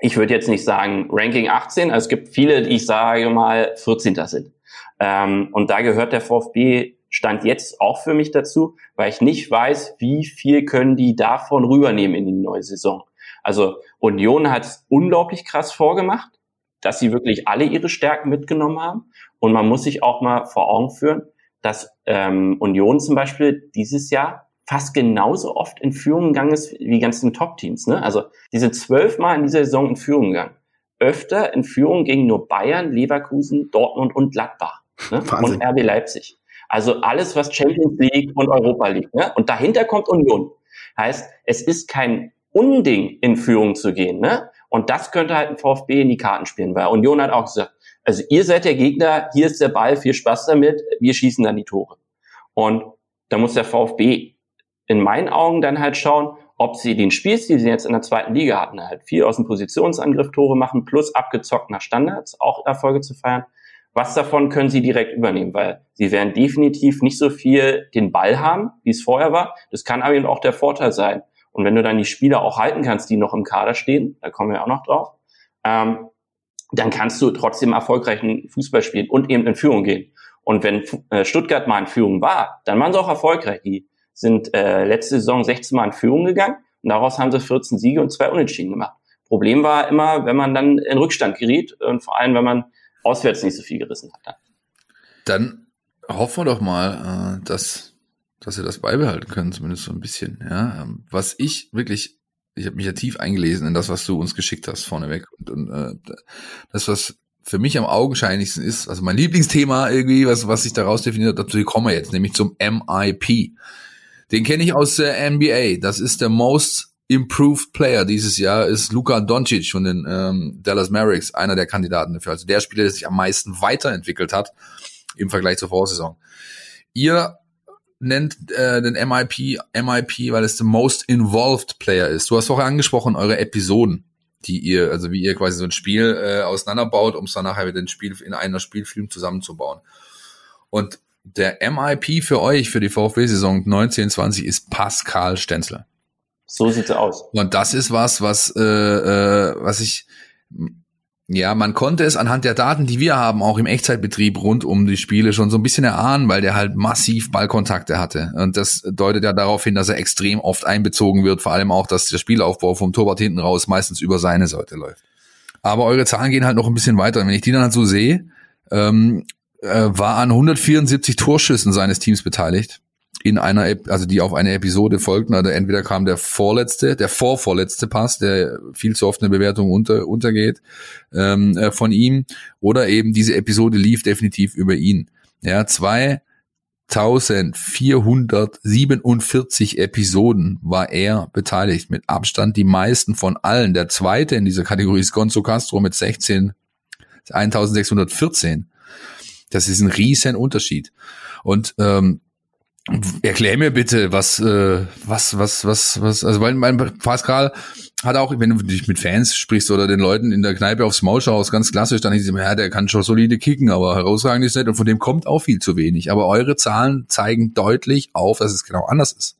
ich würde jetzt nicht sagen Ranking 18, also es gibt viele, die ich sage mal 14. sind. Ähm, und da gehört der VfB Stand jetzt auch für mich dazu, weil ich nicht weiß, wie viel können die davon rübernehmen in die neue Saison. Also Union hat es unglaublich krass vorgemacht, dass sie wirklich alle ihre Stärken mitgenommen haben. Und man muss sich auch mal vor Augen führen, dass ähm, Union zum Beispiel dieses Jahr fast genauso oft in Führung gegangen ist wie die ganzen Top-Teams. Ne? Also die sind zwölfmal in dieser Saison in Führung gegangen. Öfter in Führung gegen nur Bayern, Leverkusen, Dortmund und Gladbach. Ne? Und RB Leipzig. Also alles, was Champions League und Europa League. Ne? Und dahinter kommt Union. Heißt, es ist kein Unding, in Führung zu gehen. Ne? Und das könnte halt ein VfB in die Karten spielen, weil Union hat auch gesagt, also ihr seid der Gegner, hier ist der Ball, viel Spaß damit, wir schießen dann die Tore. Und da muss der VfB in meinen Augen dann halt schauen, ob sie den Spielstil, den sie jetzt in der zweiten Liga hatten, halt viel aus dem Positionsangriff Tore machen, plus abgezockt nach Standards, auch Erfolge zu feiern, was davon können sie direkt übernehmen? Weil sie werden definitiv nicht so viel den Ball haben, wie es vorher war. Das kann aber eben auch der Vorteil sein. Und wenn du dann die Spieler auch halten kannst, die noch im Kader stehen, da kommen wir auch noch drauf, ähm, dann kannst du trotzdem erfolgreichen Fußball spielen und eben in Führung gehen. Und wenn äh, Stuttgart mal in Führung war, dann waren sie auch erfolgreich. Die sind äh, letzte Saison 16 Mal in Führung gegangen und daraus haben sie 14 Siege und zwei Unentschieden gemacht. Problem war immer, wenn man dann in Rückstand geriet und vor allem, wenn man auswärts nicht so viel gerissen hat. Dann hoffen wir doch mal, äh, dass, dass sie das beibehalten können, zumindest so ein bisschen. Ja, ähm, was ich wirklich, ich habe mich ja tief eingelesen in das, was du uns geschickt hast vorneweg und, und äh, das, was für mich am augenscheinlichsten ist, also mein Lieblingsthema irgendwie, was, was sich daraus definiert, dazu kommen wir jetzt, nämlich zum MIP. Den kenne ich aus der NBA. Das ist der Most Improved Player dieses Jahr ist Luka Doncic von den ähm, Dallas Mavericks, einer der Kandidaten dafür. Also der Spieler, der sich am meisten weiterentwickelt hat im Vergleich zur Vorsaison. Ihr nennt äh, den MIP MIP, weil es der Most Involved Player ist. Du hast vorher angesprochen eure Episoden, die ihr, also wie ihr quasi so ein Spiel äh, auseinanderbaut, um es dann nachher wieder ein Spiel in einer Spielfilm zusammenzubauen. Und der MIP für euch für die VfB-Saison 1920 ist Pascal Stenzel. So sieht's aus. Und das ist was, was, äh, äh, was ich, ja, man konnte es anhand der Daten, die wir haben, auch im Echtzeitbetrieb rund um die Spiele schon so ein bisschen erahnen, weil der halt massiv Ballkontakte hatte. Und das deutet ja darauf hin, dass er extrem oft einbezogen wird, vor allem auch, dass der Spielaufbau vom Torwart hinten raus meistens über seine Seite läuft. Aber eure Zahlen gehen halt noch ein bisschen weiter. Und wenn ich die dann halt so sehe, ähm, äh, war an 174 Torschüssen seines Teams beteiligt in einer, also die auf eine Episode folgten, also entweder kam der vorletzte, der vorvorletzte Pass, der viel zu oft eine Bewertung unter, untergeht, ähm, äh, von ihm, oder eben diese Episode lief definitiv über ihn. Ja, 2447 Episoden war er beteiligt, mit Abstand die meisten von allen. Der zweite in dieser Kategorie ist Gonzo Castro mit 16, 1614. Das ist ein riesen Unterschied. Und ähm, Erklär mir bitte, was, äh, was, was, was, was, also weil mein Pascal hat auch, wenn du dich mit Fans sprichst oder den Leuten in der Kneipe aufs Maul schaust, ganz klassisch, dann ist es immer, ja, der kann schon solide kicken, aber herausragend ist nicht und von dem kommt auch viel zu wenig. Aber eure Zahlen zeigen deutlich auf, dass es genau anders ist.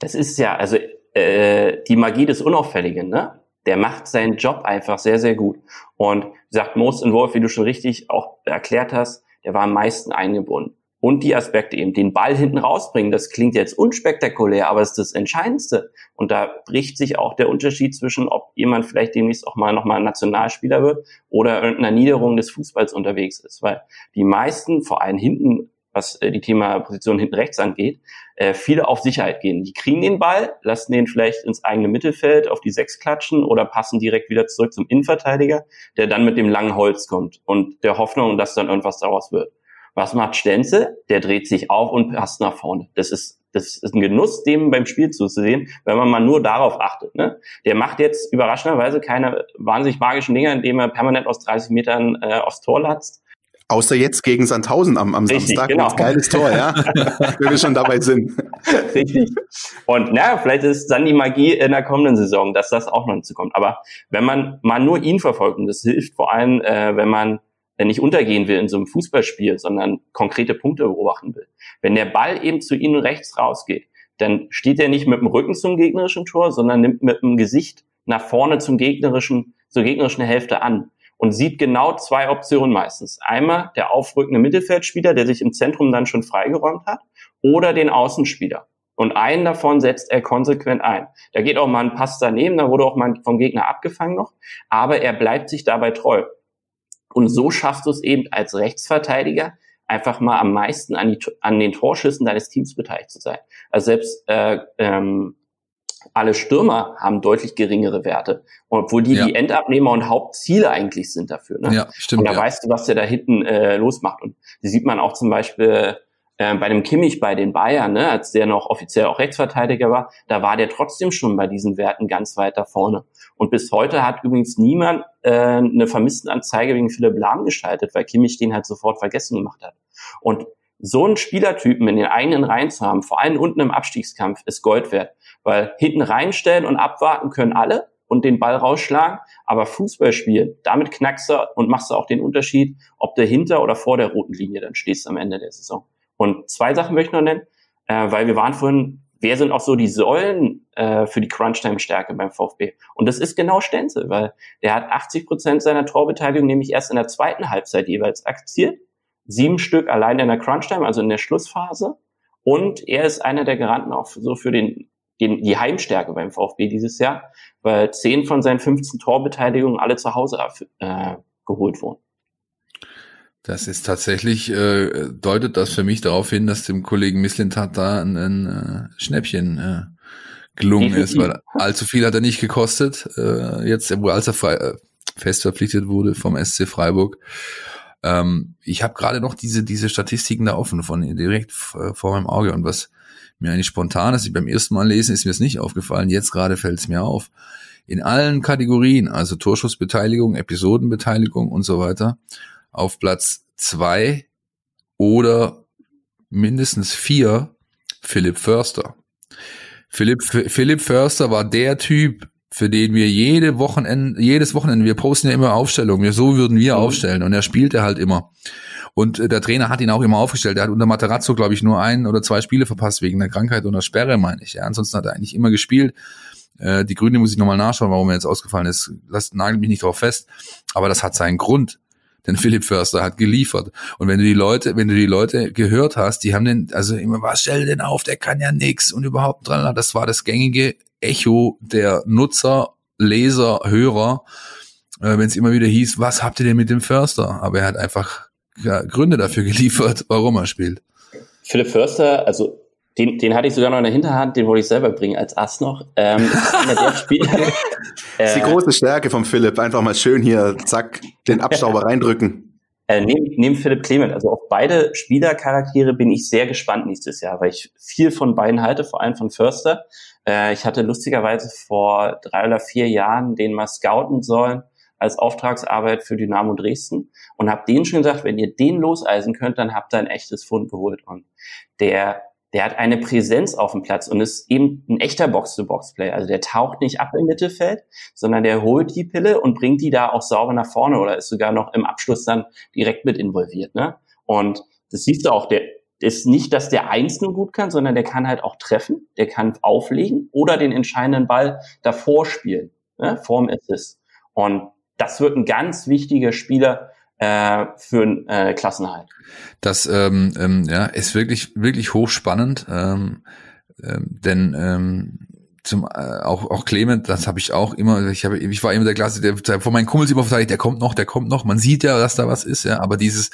Das ist ja, also äh, die Magie des Unauffälligen, ne? Der macht seinen Job einfach sehr, sehr gut. Und sagt Most Involved, wie du schon richtig auch erklärt hast, der war am meisten eingebunden und die Aspekte eben den Ball hinten rausbringen. Das klingt jetzt unspektakulär, aber es ist das Entscheidendste. Und da bricht sich auch der Unterschied zwischen, ob jemand vielleicht demnächst auch mal nochmal Nationalspieler wird oder irgendeiner Niederung des Fußballs unterwegs ist. Weil die meisten, vor allem hinten, was äh, die Thema Position hinten rechts angeht, äh, viele auf Sicherheit gehen. Die kriegen den Ball, lassen den vielleicht ins eigene Mittelfeld auf die Sechs klatschen oder passen direkt wieder zurück zum Innenverteidiger, der dann mit dem langen Holz kommt und der Hoffnung, dass dann irgendwas daraus wird. Was macht Stenzel? Der dreht sich auf und passt nach vorne. Das ist, das ist ein Genuss, dem beim Spiel zuzusehen, wenn man mal nur darauf achtet. Ne? Der macht jetzt überraschenderweise keine wahnsinnig magischen Dinge, indem er permanent aus 30 Metern äh, aufs Tor latzt. Außer jetzt gegen Sandhausen am, am Richtig, Samstag. Genau. Geiles Tor, ja. Wenn wir schon dabei sind. Richtig. Und na, vielleicht ist dann die Magie in der kommenden Saison, dass das auch noch hinzukommt. Aber wenn man mal nur ihn verfolgt, und das hilft vor allem, äh, wenn man nicht untergehen will in so einem Fußballspiel, sondern konkrete Punkte beobachten will. Wenn der Ball eben zu ihnen rechts rausgeht, dann steht er nicht mit dem Rücken zum gegnerischen Tor, sondern nimmt mit dem Gesicht nach vorne zum gegnerischen, zur gegnerischen Hälfte an und sieht genau zwei Optionen meistens. Einmal der aufrückende Mittelfeldspieler, der sich im Zentrum dann schon freigeräumt hat, oder den Außenspieler. Und einen davon setzt er konsequent ein. Da geht auch mal ein Pass daneben, da wurde auch mal vom Gegner abgefangen noch, aber er bleibt sich dabei treu. Und so schaffst du es eben als Rechtsverteidiger, einfach mal am meisten an, die, an den Torschüssen deines Teams beteiligt zu sein. Also selbst äh, ähm, alle Stürmer haben deutlich geringere Werte, obwohl die ja. die Endabnehmer und Hauptziele eigentlich sind dafür. Ne? Ja, stimmt. Und da ja. weißt du, was der da hinten äh, losmacht. Und die sieht man auch zum Beispiel äh, bei dem Kimmich bei den Bayern, ne, als der noch offiziell auch Rechtsverteidiger war, da war der trotzdem schon bei diesen Werten ganz weit da vorne. Und bis heute hat übrigens niemand äh, eine Vermisstenanzeige wegen Philipp Lahm geschaltet, weil Kimmich den halt sofort vergessen gemacht hat. Und so einen Spielertypen in den eigenen Reihen zu haben, vor allem unten im Abstiegskampf, ist Gold wert. Weil hinten reinstellen und abwarten können alle und den Ball rausschlagen, aber Fußball spielen, damit knackst du und machst du auch den Unterschied, ob du hinter oder vor der roten Linie dann stehst am Ende der Saison. Und zwei Sachen möchte ich noch nennen, äh, weil wir waren vorhin, wer sind auch so die Säulen äh, für die Crunchtime-Stärke beim VfB? Und das ist genau Stenzel, weil der hat 80 Prozent seiner Torbeteiligung nämlich erst in der zweiten Halbzeit jeweils aktiert sieben Stück allein in der Crunch-Time, also in der Schlussphase. Und er ist einer der Garanten auch so für den, den, die Heimstärke beim VfB dieses Jahr, weil zehn von seinen 15 Torbeteiligungen alle zu Hause äh, geholt wurden. Das ist tatsächlich, äh, deutet das für mich darauf hin, dass dem Kollegen Misslintat da ein, ein äh, Schnäppchen äh, gelungen Definitiv. ist, weil allzu viel hat er nicht gekostet, äh, jetzt, wo als er frei, äh, fest verpflichtet wurde vom SC Freiburg. Ähm, ich habe gerade noch diese, diese Statistiken da offen von direkt vor meinem Auge und was mir eigentlich spontan ist, beim ersten Mal lesen, ist mir es nicht aufgefallen. Jetzt gerade fällt es mir auf. In allen Kategorien, also Torschussbeteiligung, Episodenbeteiligung und so weiter, auf Platz zwei oder mindestens vier Philipp Förster. Philipp, Philipp Förster war der Typ, für den wir jede Wochenende, jedes Wochenende, wir posten ja immer Aufstellungen, so würden wir mhm. aufstellen und er spielte halt immer. Und äh, der Trainer hat ihn auch immer aufgestellt. Er hat unter Materazzo, glaube ich, nur ein oder zwei Spiele verpasst wegen der Krankheit oder Sperre, meine ich. Ja, ansonsten hat er eigentlich immer gespielt. Äh, die Gründe muss ich nochmal nachschauen, warum er jetzt ausgefallen ist. Lasst nagelt mich nicht drauf fest. Aber das hat seinen Grund. Denn Philipp Förster hat geliefert. Und wenn du die Leute, wenn du die Leute gehört hast, die haben den, also immer, was stell denn auf, der kann ja nix und überhaupt dran. Das war das gängige Echo der Nutzer, Leser, Hörer, äh, wenn es immer wieder hieß, was habt ihr denn mit dem Förster? Aber er hat einfach ja, Gründe dafür geliefert, warum er spielt. Philipp Förster, also den, den hatte ich sogar noch in der Hinterhand, den wollte ich selber bringen als Ass noch. Ähm, Spieler, äh, das ist die große Stärke von Philipp. Einfach mal schön hier, zack, den Abstauber reindrücken. Äh, neben, neben Philipp Clement, also auf beide Spielercharaktere bin ich sehr gespannt nächstes Jahr, weil ich viel von beiden halte, vor allem von Förster. Äh, ich hatte lustigerweise vor drei oder vier Jahren den mal scouten sollen als Auftragsarbeit für Dynamo Dresden und habe denen schon gesagt, wenn ihr den loseisen könnt, dann habt ihr ein echtes Fund geholt. Und der, der hat eine Präsenz auf dem Platz und ist eben ein echter Box-to-Box-Player. Also der taucht nicht ab im Mittelfeld, sondern der holt die Pille und bringt die da auch sauber nach vorne oder ist sogar noch im Abschluss dann direkt mit involviert. Ne? Und das siehst du auch, der, ist nicht, dass der eins nur gut kann, sondern der kann halt auch treffen, der kann auflegen oder den entscheidenden Ball davor spielen, ne, vorm Assist. Und das wird ein ganz wichtiger Spieler äh, für einen äh, Klassenhalt. Das ähm, ähm, ja, ist wirklich, wirklich hochspannend, ähm, ähm, denn ähm, zum äh, auch auch Clement, das habe ich auch immer, ich habe ich war immer der Klasse, der, von meinen Kumpels immer verteidigt, der kommt noch, der kommt noch. Man sieht ja, dass da was ist, ja, aber dieses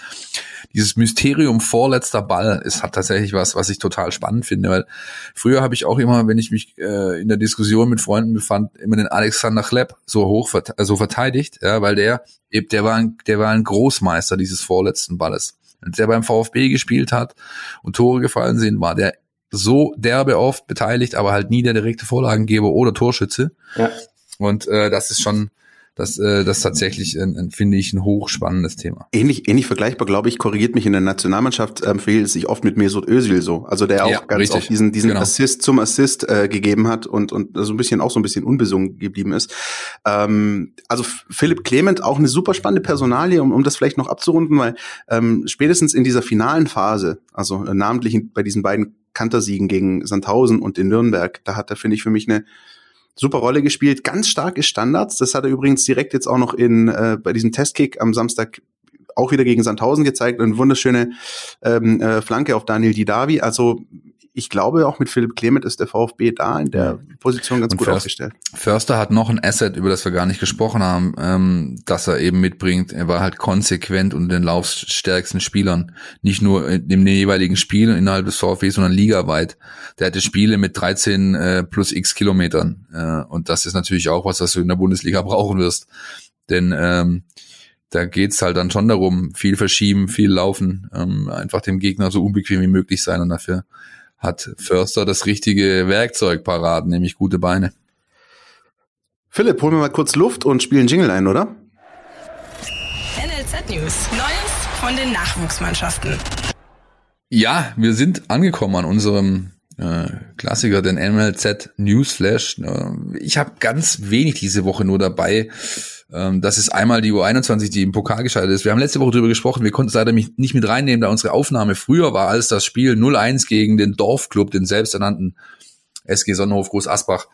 dieses Mysterium vorletzter Ball ist hat tatsächlich was, was ich total spannend finde, weil früher habe ich auch immer, wenn ich mich äh, in der Diskussion mit Freunden befand, immer den Alexander Klepp so hoch äh, so verteidigt, ja, weil der der war ein, der war ein Großmeister dieses vorletzten Balles. Als der beim VfB gespielt hat und Tore gefallen sind, war der so derbe oft beteiligt, aber halt nie der direkte Vorlagengeber oder Torschütze. Ja. Und äh, das ist schon, das, äh, das tatsächlich, äh, finde ich, ein hochspannendes Thema. Ähnlich, ähnlich vergleichbar, glaube ich, korrigiert mich in der Nationalmannschaft, ähm, verhielt es sich oft mit Mesut Özil so. Also der auch ja, ganz richtig. oft diesen, diesen genau. Assist zum Assist äh, gegeben hat und, und so ein bisschen auch so ein bisschen unbesungen geblieben ist. Ähm, also Philipp Clement auch eine super spannende Personalie, um, um das vielleicht noch abzurunden, weil ähm, spätestens in dieser finalen Phase, also äh, namentlich bei diesen beiden Kantersiegen gegen Sandhausen und in Nürnberg. Da hat er, finde ich, für mich eine super Rolle gespielt. Ganz starke Standards. Das hat er übrigens direkt jetzt auch noch in äh, bei diesem Testkick am Samstag auch wieder gegen Sandhausen gezeigt. Eine wunderschöne ähm, äh, Flanke auf Daniel Didavi. Also ich glaube, auch mit Philipp Clement ist der VfB da in der Position ganz und gut Förster, aufgestellt. Förster hat noch ein Asset, über das wir gar nicht gesprochen haben, ähm, dass er eben mitbringt. Er war halt konsequent und den laufstärksten Spielern. Nicht nur in dem jeweiligen Spiel innerhalb des VfB, sondern ligaweit. Der hatte Spiele mit 13 äh, plus x Kilometern. Äh, und das ist natürlich auch was, was du in der Bundesliga brauchen wirst. Denn ähm, da geht's halt dann schon darum, viel verschieben, viel laufen, ähm, einfach dem Gegner so unbequem wie möglich sein und dafür hat Förster das richtige Werkzeug parat, nämlich gute Beine. Philipp, holen wir mal kurz Luft und spielen Jingle ein, oder? NLZ News. Neues von den Nachwuchsmannschaften. Ja, wir sind angekommen an unserem äh, Klassiker, den MLZ Newsflash. Äh, ich habe ganz wenig diese Woche nur dabei. Ähm, das ist einmal die U21, die im Pokal gescheitert ist. Wir haben letzte Woche darüber gesprochen, wir konnten es leider nicht mit reinnehmen, da unsere Aufnahme früher war als das Spiel 0-1 gegen den Dorfclub, den selbsternannten SG Sonnenhof Groß Asbach.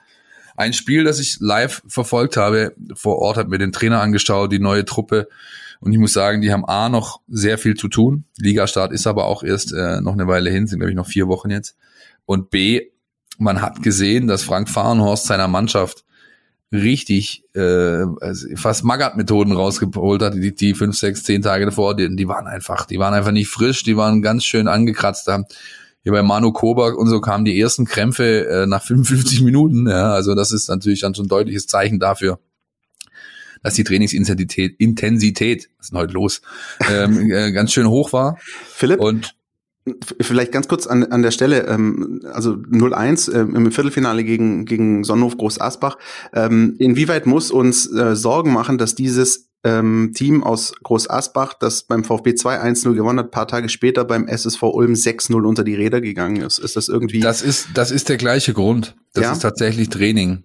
Ein Spiel, das ich live verfolgt habe, vor Ort, habe mir den Trainer angeschaut, die neue Truppe. Und ich muss sagen, die haben A noch sehr viel zu tun. Ligastart ist aber auch erst äh, noch eine Weile hin, sind glaube ich noch vier Wochen jetzt. Und B, man hat gesehen, dass Frank Fahrenhorst seiner Mannschaft richtig äh, also fast Magat-Methoden rausgeholt hat, die, die fünf, sechs, zehn Tage davor, die, die waren einfach, die waren einfach nicht frisch, die waren ganz schön angekratzt. Da hier bei Manu Kobak und so kamen die ersten Krämpfe äh, nach 55 Minuten. Ja, also das ist natürlich dann so ein deutliches Zeichen dafür, dass die Trainingsintensität, Intensität, was ist denn heute los, ähm, äh, ganz schön hoch war. Philipp? Und Vielleicht ganz kurz an, an der Stelle, ähm, also 0-1 ähm, im Viertelfinale gegen, gegen Sonnenhof Groß Asbach. Ähm, inwieweit muss uns äh, Sorgen machen, dass dieses ähm, Team aus Groß Asbach, das beim VfB 2-1-0 gewonnen hat, paar Tage später beim SSV Ulm 6-0 unter die Räder gegangen ist? Ist das irgendwie? Das ist, das ist der gleiche Grund. Das ja? ist tatsächlich Training.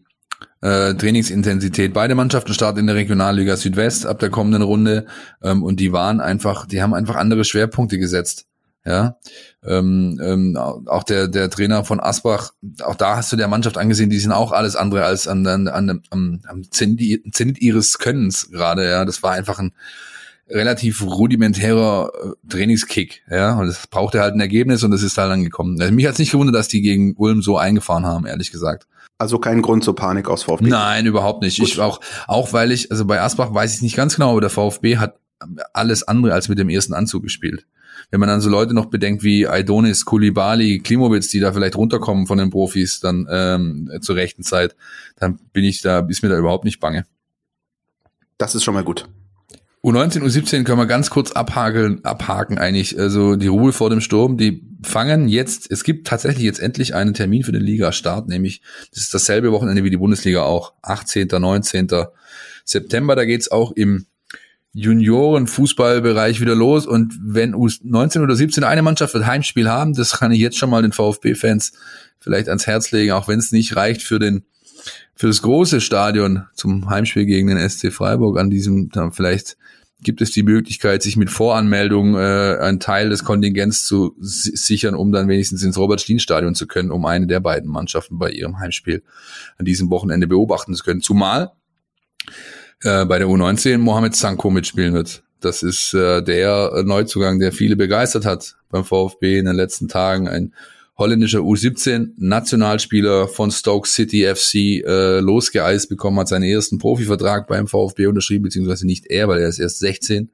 Äh, Trainingsintensität. Beide Mannschaften starten in der Regionalliga Südwest ab der kommenden Runde ähm, und die waren einfach, die haben einfach andere Schwerpunkte gesetzt. Ja, ähm, ähm, auch der der Trainer von Asbach, auch da hast du der Mannschaft angesehen, die sind auch alles andere als an, an, an, am, am Zenit ihres Könnens gerade. Ja, das war einfach ein relativ rudimentärer äh, Trainingskick. Ja, und das brauchte halt ein Ergebnis und das ist halt dann gekommen. Also mich hat's nicht gewundert, dass die gegen Ulm so eingefahren haben, ehrlich gesagt. Also kein Grund zur Panik aus VfB. Nein, überhaupt nicht. Gut. Ich auch auch weil ich also bei Asbach weiß ich nicht ganz genau, aber der VfB hat alles andere als mit dem ersten Anzug gespielt wenn man dann so Leute noch bedenkt wie Aidonis, Kulibali, Klimowitz, die da vielleicht runterkommen von den Profis dann ähm, zur rechten Zeit, dann bin ich da, ist mir da überhaupt nicht bange. Das ist schon mal gut. U19, U17 können wir ganz kurz abhaken, abhaken eigentlich. Also die Ruhe vor dem Sturm, die fangen jetzt, es gibt tatsächlich jetzt endlich einen Termin für den Liga-Start, nämlich das ist dasselbe Wochenende wie die Bundesliga auch, 18., 19. September, da geht's auch im Juniorenfußballbereich wieder los und wenn U19 oder 17 eine Mannschaft wird Heimspiel haben, das kann ich jetzt schon mal den VfB-Fans vielleicht ans Herz legen, auch wenn es nicht reicht für den für das große Stadion zum Heimspiel gegen den SC Freiburg an diesem dann vielleicht gibt es die Möglichkeit, sich mit Voranmeldung äh, einen Teil des Kontingents zu sichern, um dann wenigstens ins Robert-Stien-Stadion zu können, um eine der beiden Mannschaften bei ihrem Heimspiel an diesem Wochenende beobachten zu können. Zumal äh, bei der U19 Mohamed Sanko mitspielen wird. Das ist äh, der Neuzugang, der viele begeistert hat beim VfB in den letzten Tagen. Ein holländischer U17-Nationalspieler von Stoke City FC äh, losgeeist bekommen, hat seinen ersten Profivertrag beim VfB unterschrieben, beziehungsweise nicht er, weil er ist erst 16,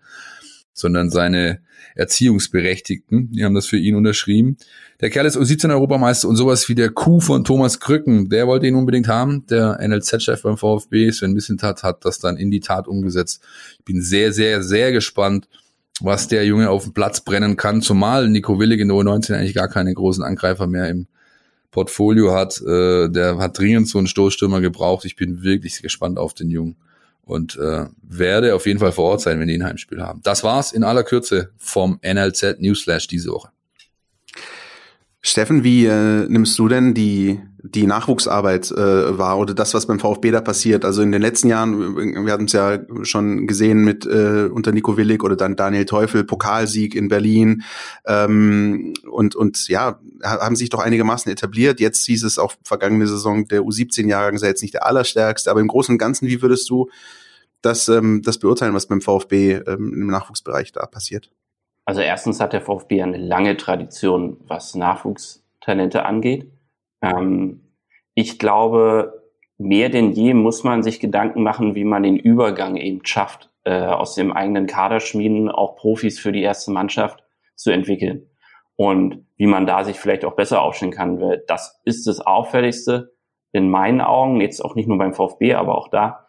sondern seine Erziehungsberechtigten, die haben das für ihn unterschrieben. Der Kerl ist U17-Europameister und sowas wie der Kuh von Thomas Krücken, der wollte ihn unbedingt haben. Der NLZ-Chef beim VfB, Sven Missentat, hat das dann in die Tat umgesetzt. Ich bin sehr, sehr, sehr gespannt, was der Junge auf dem Platz brennen kann, zumal Nico Willig in der U19 eigentlich gar keine großen Angreifer mehr im Portfolio hat. Äh, der hat dringend so einen Stoßstürmer gebraucht. Ich bin wirklich gespannt auf den Jungen und äh, werde auf jeden Fall vor Ort sein, wenn die ein Heimspiel haben. Das war's in aller Kürze vom NLZ Newsflash diese Woche. Steffen, wie äh, nimmst du denn die, die Nachwuchsarbeit äh, wahr oder das, was beim VfB da passiert? Also in den letzten Jahren, wir hatten es ja schon gesehen mit äh, unter Nico Willig oder dann Daniel Teufel, Pokalsieg in Berlin ähm, und, und ja, haben sich doch einigermaßen etabliert. Jetzt hieß es auch vergangene Saison, der U17-Jahrgang sei jetzt nicht der allerstärkste, aber im Großen und Ganzen, wie würdest du das, ähm, das beurteilen, was beim VfB ähm, im Nachwuchsbereich da passiert? Also erstens hat der VfB eine lange Tradition, was Nachwuchstalente angeht. Ähm, ich glaube, mehr denn je muss man sich Gedanken machen, wie man den Übergang eben schafft, äh, aus dem eigenen Kaderschmieden auch Profis für die erste Mannschaft zu entwickeln. Und wie man da sich vielleicht auch besser aufstellen kann. Das ist das Auffälligste in meinen Augen, jetzt auch nicht nur beim VfB, aber auch da,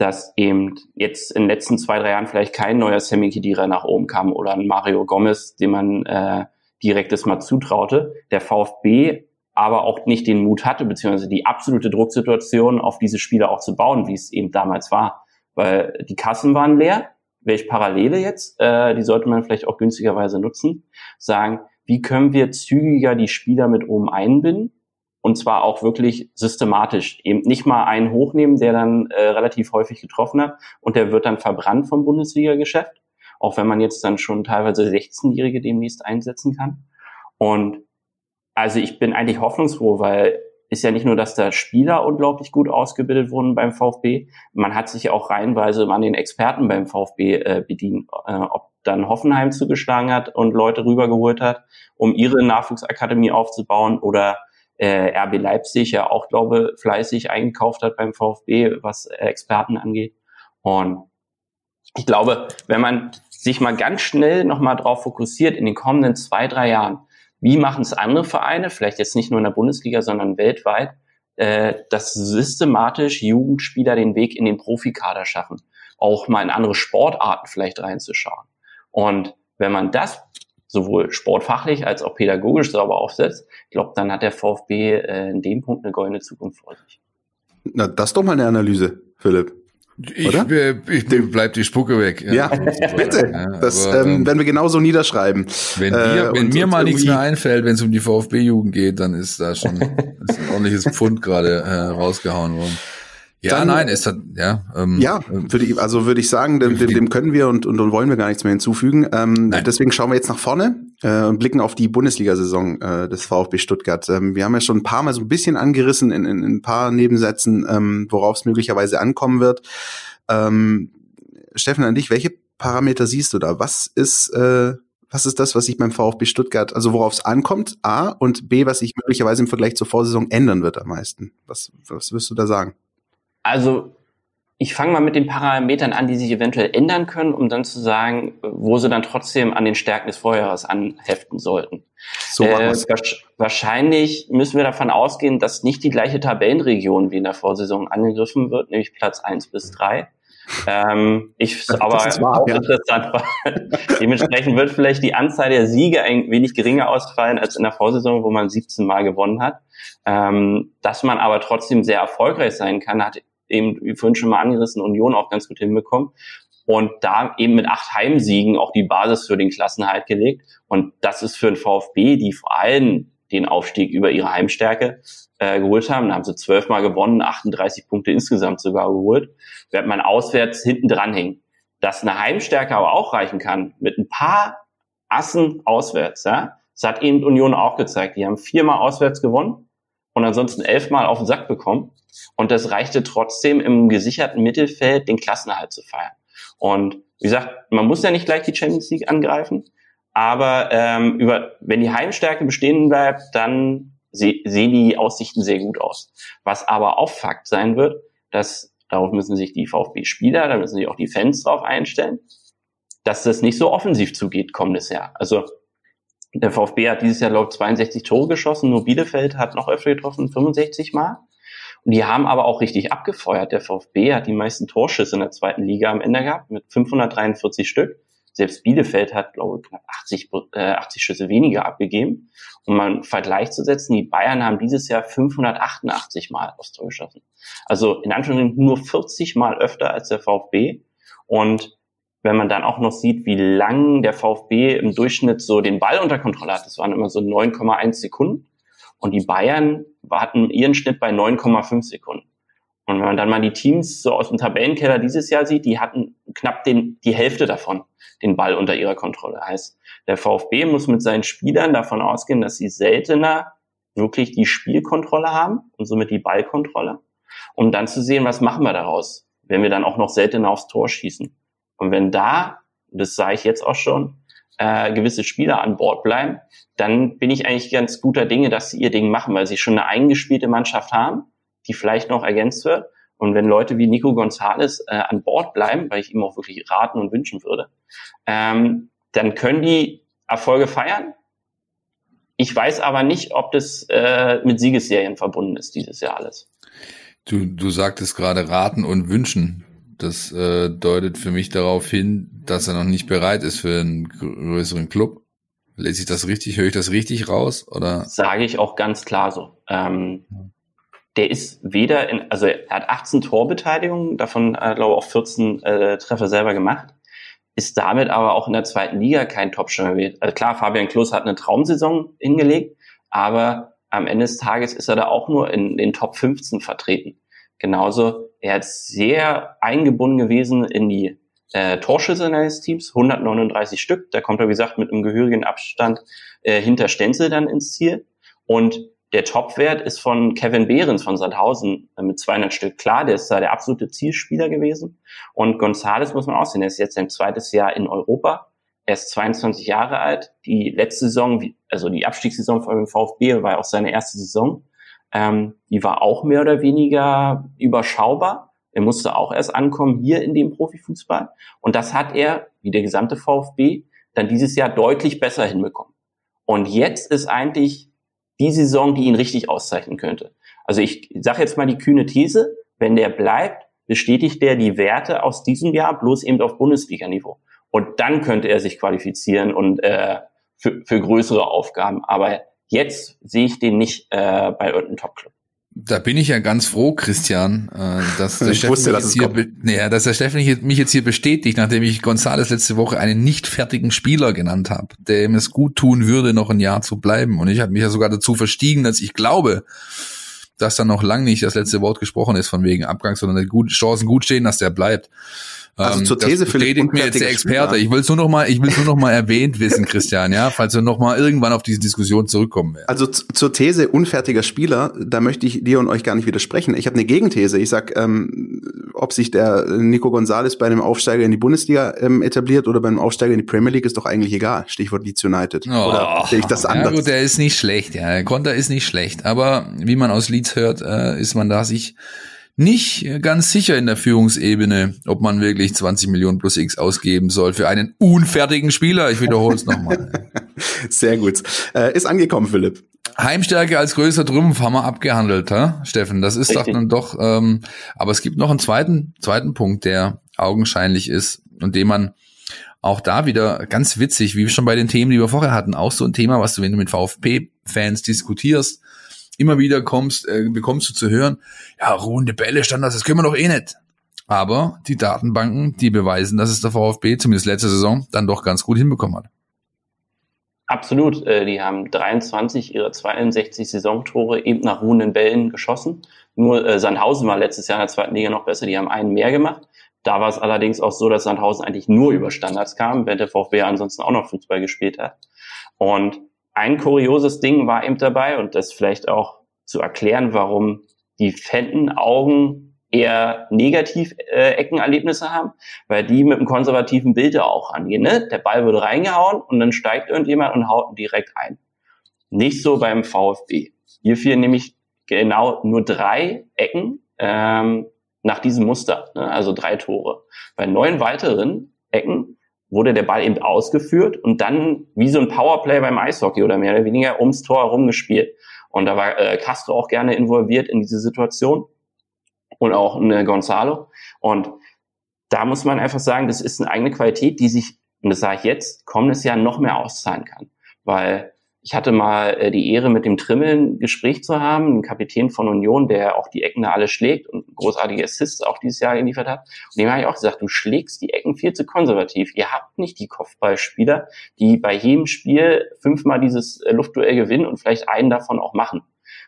dass eben jetzt in den letzten zwei, drei Jahren vielleicht kein neuer Sammy Khedira nach oben kam oder ein Mario Gomez, dem man äh, direktes mal zutraute. Der VfB aber auch nicht den Mut hatte, beziehungsweise die absolute Drucksituation auf diese Spieler auch zu bauen, wie es eben damals war. Weil die Kassen waren leer. Welche Parallele jetzt? Äh, die sollte man vielleicht auch günstigerweise nutzen. Sagen, wie können wir zügiger die Spieler mit oben einbinden und zwar auch wirklich systematisch. Eben nicht mal einen hochnehmen, der dann äh, relativ häufig getroffen hat und der wird dann verbrannt vom Bundesliga-Geschäft, auch wenn man jetzt dann schon teilweise 16-Jährige demnächst einsetzen kann. Und also ich bin eigentlich hoffnungsfroh, weil ist ja nicht nur, dass da Spieler unglaublich gut ausgebildet wurden beim VfB, man hat sich auch reihenweise an den Experten beim VfB äh, bedient, äh, ob dann Hoffenheim zugeschlagen hat und Leute rübergeholt hat, um ihre Nachwuchsakademie aufzubauen oder äh, RB Leipzig ja auch, glaube fleißig eingekauft hat beim VfB, was Experten angeht. Und ich glaube, wenn man sich mal ganz schnell nochmal drauf fokussiert in den kommenden zwei, drei Jahren, wie machen es andere Vereine, vielleicht jetzt nicht nur in der Bundesliga, sondern weltweit, äh, dass systematisch Jugendspieler den Weg in den Profikader schaffen, auch mal in andere Sportarten vielleicht reinzuschauen. Und wenn man das sowohl sportfachlich als auch pädagogisch sauber aufsetzt, ich glaube, dann hat der VfB äh, in dem Punkt eine goldene Zukunft vor sich. Na, das ist doch mal eine Analyse, Philipp. Ich, Oder? ich, ich bleib die Spucke weg. Ja, ja bitte. Ja, das aber, ähm, werden wir genauso niederschreiben. Wenn, dir, äh, wenn mir mal nichts mehr einfällt, wenn es um die VfB-Jugend geht, dann ist da schon ist ein ordentliches Pfund gerade äh, rausgehauen worden. Ja, dann, nein, ist das, ja. Ähm, ja, würde ich, also würde ich sagen, dem, dem, dem können wir und, und, und wollen wir gar nichts mehr hinzufügen. Ähm, deswegen schauen wir jetzt nach vorne äh, und blicken auf die Bundesliga-Saison äh, des VfB Stuttgart. Ähm, wir haben ja schon ein paar Mal so ein bisschen angerissen in, in, in ein paar Nebensätzen, ähm, worauf es möglicherweise ankommen wird. Ähm, Steffen, an dich, welche Parameter siehst du da? Was ist äh, was ist das, was sich beim VfB Stuttgart, also worauf es ankommt, A, und B, was sich möglicherweise im Vergleich zur Vorsaison ändern wird am meisten? Was, was wirst du da sagen? Also ich fange mal mit den Parametern an, die sich eventuell ändern können, um dann zu sagen, wo sie dann trotzdem an den Stärken des Vorjahres anheften sollten. So äh, wahrscheinlich müssen wir davon ausgehen, dass nicht die gleiche Tabellenregion wie in der Vorsaison angegriffen wird, nämlich Platz eins bis drei. Ähm, ich das aber wahr, auch ja. interessant war. Dementsprechend wird vielleicht die Anzahl der Siege ein wenig geringer ausfallen als in der Vorsaison, wo man 17 Mal gewonnen hat. Ähm, dass man aber trotzdem sehr erfolgreich sein kann, hat eben, wie vorhin schon mal angerissen, Union auch ganz gut hinbekommen. Und da eben mit acht Heimsiegen auch die Basis für den Klassenhalt gelegt. Und das ist für den VfB, die vor allem den Aufstieg über ihre Heimstärke äh, geholt haben. Da haben sie zwölfmal gewonnen, 38 Punkte insgesamt sogar geholt. Wird man auswärts hinten dranhängen. Dass eine Heimstärke aber auch reichen kann, mit ein paar Assen auswärts, ja. Das hat eben Union auch gezeigt. Die haben viermal auswärts gewonnen und ansonsten elfmal auf den Sack bekommen. Und das reichte trotzdem im gesicherten Mittelfeld den Klassenerhalt zu feiern. Und wie gesagt, man muss ja nicht gleich die Champions League angreifen, aber ähm, über, wenn die Heimstärke bestehen bleibt, dann se sehen die Aussichten sehr gut aus. Was aber auch Fakt sein wird, dass darauf müssen sich die VfB-Spieler, da müssen sich auch die Fans drauf einstellen, dass das nicht so offensiv zugeht kommendes Jahr. Also der VfB hat dieses Jahr, glaube ich, 62 Tore geschossen, nur Bielefeld hat noch öfter getroffen, 65 Mal. Und die haben aber auch richtig abgefeuert. Der VfB hat die meisten Torschüsse in der zweiten Liga am Ende gehabt, mit 543 Stück. Selbst Bielefeld hat, glaube ich, knapp 80, äh, 80 Schüsse weniger abgegeben. Um mal einen Vergleich zu setzen, die Bayern haben dieses Jahr 588 Mal aufs Tor geschossen. Also in Anführungszeichen nur 40 Mal öfter als der VfB. Und wenn man dann auch noch sieht, wie lang der VfB im Durchschnitt so den Ball unter Kontrolle hat, das waren immer so 9,1 Sekunden. Und die Bayern hatten ihren Schnitt bei 9,5 Sekunden. Und wenn man dann mal die Teams so aus dem Tabellenkeller dieses Jahr sieht, die hatten knapp den, die Hälfte davon, den Ball unter ihrer Kontrolle. Heißt, der VfB muss mit seinen Spielern davon ausgehen, dass sie seltener wirklich die Spielkontrolle haben und somit die Ballkontrolle, um dann zu sehen, was machen wir daraus, wenn wir dann auch noch seltener aufs Tor schießen. Und wenn da, das sage ich jetzt auch schon, äh, gewisse Spieler an Bord bleiben, dann bin ich eigentlich ganz guter Dinge, dass sie ihr Ding machen, weil sie schon eine eingespielte Mannschaft haben, die vielleicht noch ergänzt wird. Und wenn Leute wie Nico Gonzalez äh, an Bord bleiben, weil ich ihm auch wirklich raten und wünschen würde, ähm, dann können die Erfolge feiern. Ich weiß aber nicht, ob das äh, mit Siegesserien verbunden ist, dieses Jahr alles. Du, du sagtest gerade raten und wünschen. Das äh, deutet für mich darauf hin, dass er noch nicht bereit ist für einen größeren Club. Lese ich das richtig? Höre ich das richtig raus? Oder? Sage ich auch ganz klar so. Ähm, der ist weder in, also er hat 18 Torbeteiligungen, davon äh, glaube ich auch 14 äh, Treffer selber gemacht, ist damit aber auch in der zweiten Liga kein Topstürmer mehr. Also klar, Fabian Klos hat eine Traumsaison hingelegt, aber am Ende des Tages ist er da auch nur in den Top 15 vertreten. Genauso, er ist sehr eingebunden gewesen in die äh, Torschüsse seines Teams, 139 Stück. Da kommt er, wie gesagt, mit einem gehörigen Abstand äh, hinter Stenzel dann ins Ziel. Und der Topwert ist von Kevin Behrens von Sandhausen äh, mit 200 Stück. Klar, der ist da der absolute Zielspieler gewesen. Und Gonzales muss man auch sehen, er ist jetzt sein zweites Jahr in Europa. Er ist 22 Jahre alt. Die letzte Saison, also die Abstiegssaison von dem VfB war auch seine erste Saison. Ähm, die war auch mehr oder weniger überschaubar. Er musste auch erst ankommen hier in dem Profifußball. Und das hat er, wie der gesamte VfB, dann dieses Jahr deutlich besser hinbekommen. Und jetzt ist eigentlich die Saison, die ihn richtig auszeichnen könnte. Also ich sage jetzt mal die kühne These, wenn der bleibt, bestätigt der die Werte aus diesem Jahr bloß eben auf Bundesliga-Niveau. Und dann könnte er sich qualifizieren und äh, für, für größere Aufgaben. Aber jetzt sehe ich den nicht äh, bei irgendeinem Top-Club. Da bin ich ja ganz froh, Christian, äh, dass der Steffen wusste, dass hier, ja, dass der Steffen mich jetzt hier bestätigt, nachdem ich Gonzales letzte Woche einen nicht fertigen Spieler genannt habe, dem es gut tun würde, noch ein Jahr zu bleiben. Und ich habe mich ja sogar dazu verstiegen, dass ich glaube, dass da noch lang nicht das letzte Wort gesprochen ist von wegen Abgang, sondern die Chancen gut stehen, dass der bleibt. Also ähm, zur These das bestätigt mir jetzt der Experte. Ich will es nur noch mal, ich will nur noch mal erwähnt wissen, Christian, ja, falls wir noch mal irgendwann auf diese Diskussion zurückkommen werden. Also zur These unfertiger Spieler, da möchte ich dir und euch gar nicht widersprechen. Ich habe eine Gegenthese. Ich sag, ähm, ob sich der Nico Gonzalez bei einem Aufsteiger in die Bundesliga ähm, etabliert oder beim Aufsteiger in die Premier League, ist doch eigentlich egal. Stichwort Leeds United. Oh, oder sehe ich das anders? Ja gut, der ist nicht schlecht, ja. Der Konter ist nicht schlecht. Aber wie man aus Leeds hört, äh, ist man da sich nicht ganz sicher in der Führungsebene, ob man wirklich 20 Millionen plus X ausgeben soll für einen unfertigen Spieler. Ich wiederhole es nochmal. Sehr gut. Äh, ist angekommen, Philipp. Heimstärke als größter Trumpf haben wir abgehandelt, ha? Steffen. Das ist doch dann doch. Ähm, aber es gibt noch einen zweiten, zweiten Punkt, der augenscheinlich ist und den man auch da wieder ganz witzig, wie schon bei den Themen, die wir vorher hatten, auch so ein Thema, was du, wenn du mit VfP-Fans diskutierst, immer wieder kommst, äh, bekommst du zu hören, ja, ruhende Bälle, Standards, das können wir doch eh nicht. Aber die Datenbanken, die beweisen, dass es der VfB zumindest letzte Saison dann doch ganz gut hinbekommen hat. Absolut. Äh, die haben 23 ihrer 62 Saisontore eben nach ruhenden Bällen geschossen. Nur äh, Sandhausen war letztes Jahr in der zweiten Liga noch besser. Die haben einen mehr gemacht. Da war es allerdings auch so, dass Sandhausen eigentlich nur über Standards kam, während der VfB ansonsten auch noch Fußball gespielt hat. Und ein kurioses Ding war eben dabei und das vielleicht auch zu erklären, warum die Fenton-Augen eher negativ äh, Eckenerlebnisse haben, weil die mit einem konservativen Bild auch angehen. Ne? Der Ball wird reingehauen und dann steigt irgendjemand und haut ihn direkt ein. Nicht so beim VfB. Hier fielen nämlich genau nur drei Ecken ähm, nach diesem Muster, ne? also drei Tore. Bei neun weiteren Ecken wurde der Ball eben ausgeführt und dann wie so ein Powerplay beim Eishockey oder mehr oder weniger ums Tor herum gespielt. Und da war äh, Castro auch gerne involviert in diese Situation und auch eine Gonzalo. Und da muss man einfach sagen, das ist eine eigene Qualität, die sich, und das sage ich jetzt, kommendes Jahr noch mehr auszahlen kann. Weil ich hatte mal äh, die Ehre, mit dem Trimmeln Gespräch zu haben, ein Kapitän von Union, der auch die Ecken alle schlägt und großartige Assists auch dieses Jahr geliefert hat. Und dem habe ich auch gesagt, du schlägst die Ecken viel zu konservativ. Ihr habt nicht die Kopfballspieler, die bei jedem Spiel fünfmal dieses äh, Luftduell gewinnen und vielleicht einen davon auch machen.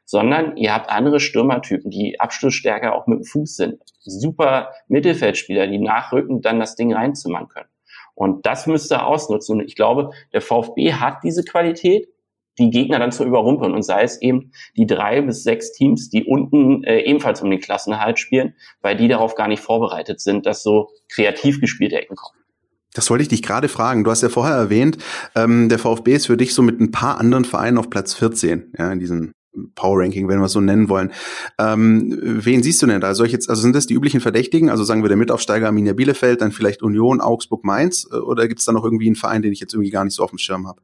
Sondern ihr habt andere Stürmertypen, die abschlussstärker auch mit dem Fuß sind. Super Mittelfeldspieler, die nachrücken, dann das Ding reinzimmern können. Und das müsste er ausnutzen. Und ich glaube, der VfB hat diese Qualität die Gegner dann zu überrumpeln und sei es eben die drei bis sechs Teams, die unten äh, ebenfalls um den Klassenerhalt spielen, weil die darauf gar nicht vorbereitet sind, dass so kreativ gespielte Ecken kommen. Das wollte ich dich gerade fragen. Du hast ja vorher erwähnt, ähm, der VfB ist für dich so mit ein paar anderen Vereinen auf Platz 14, ja, in diesem Power Ranking, wenn wir es so nennen wollen. Ähm, wen siehst du denn da? Soll ich jetzt, also sind das die üblichen Verdächtigen? Also sagen wir der Mitaufsteiger Arminia Bielefeld, dann vielleicht Union, Augsburg, Mainz? Äh, oder gibt es da noch irgendwie einen Verein, den ich jetzt irgendwie gar nicht so auf dem Schirm habe?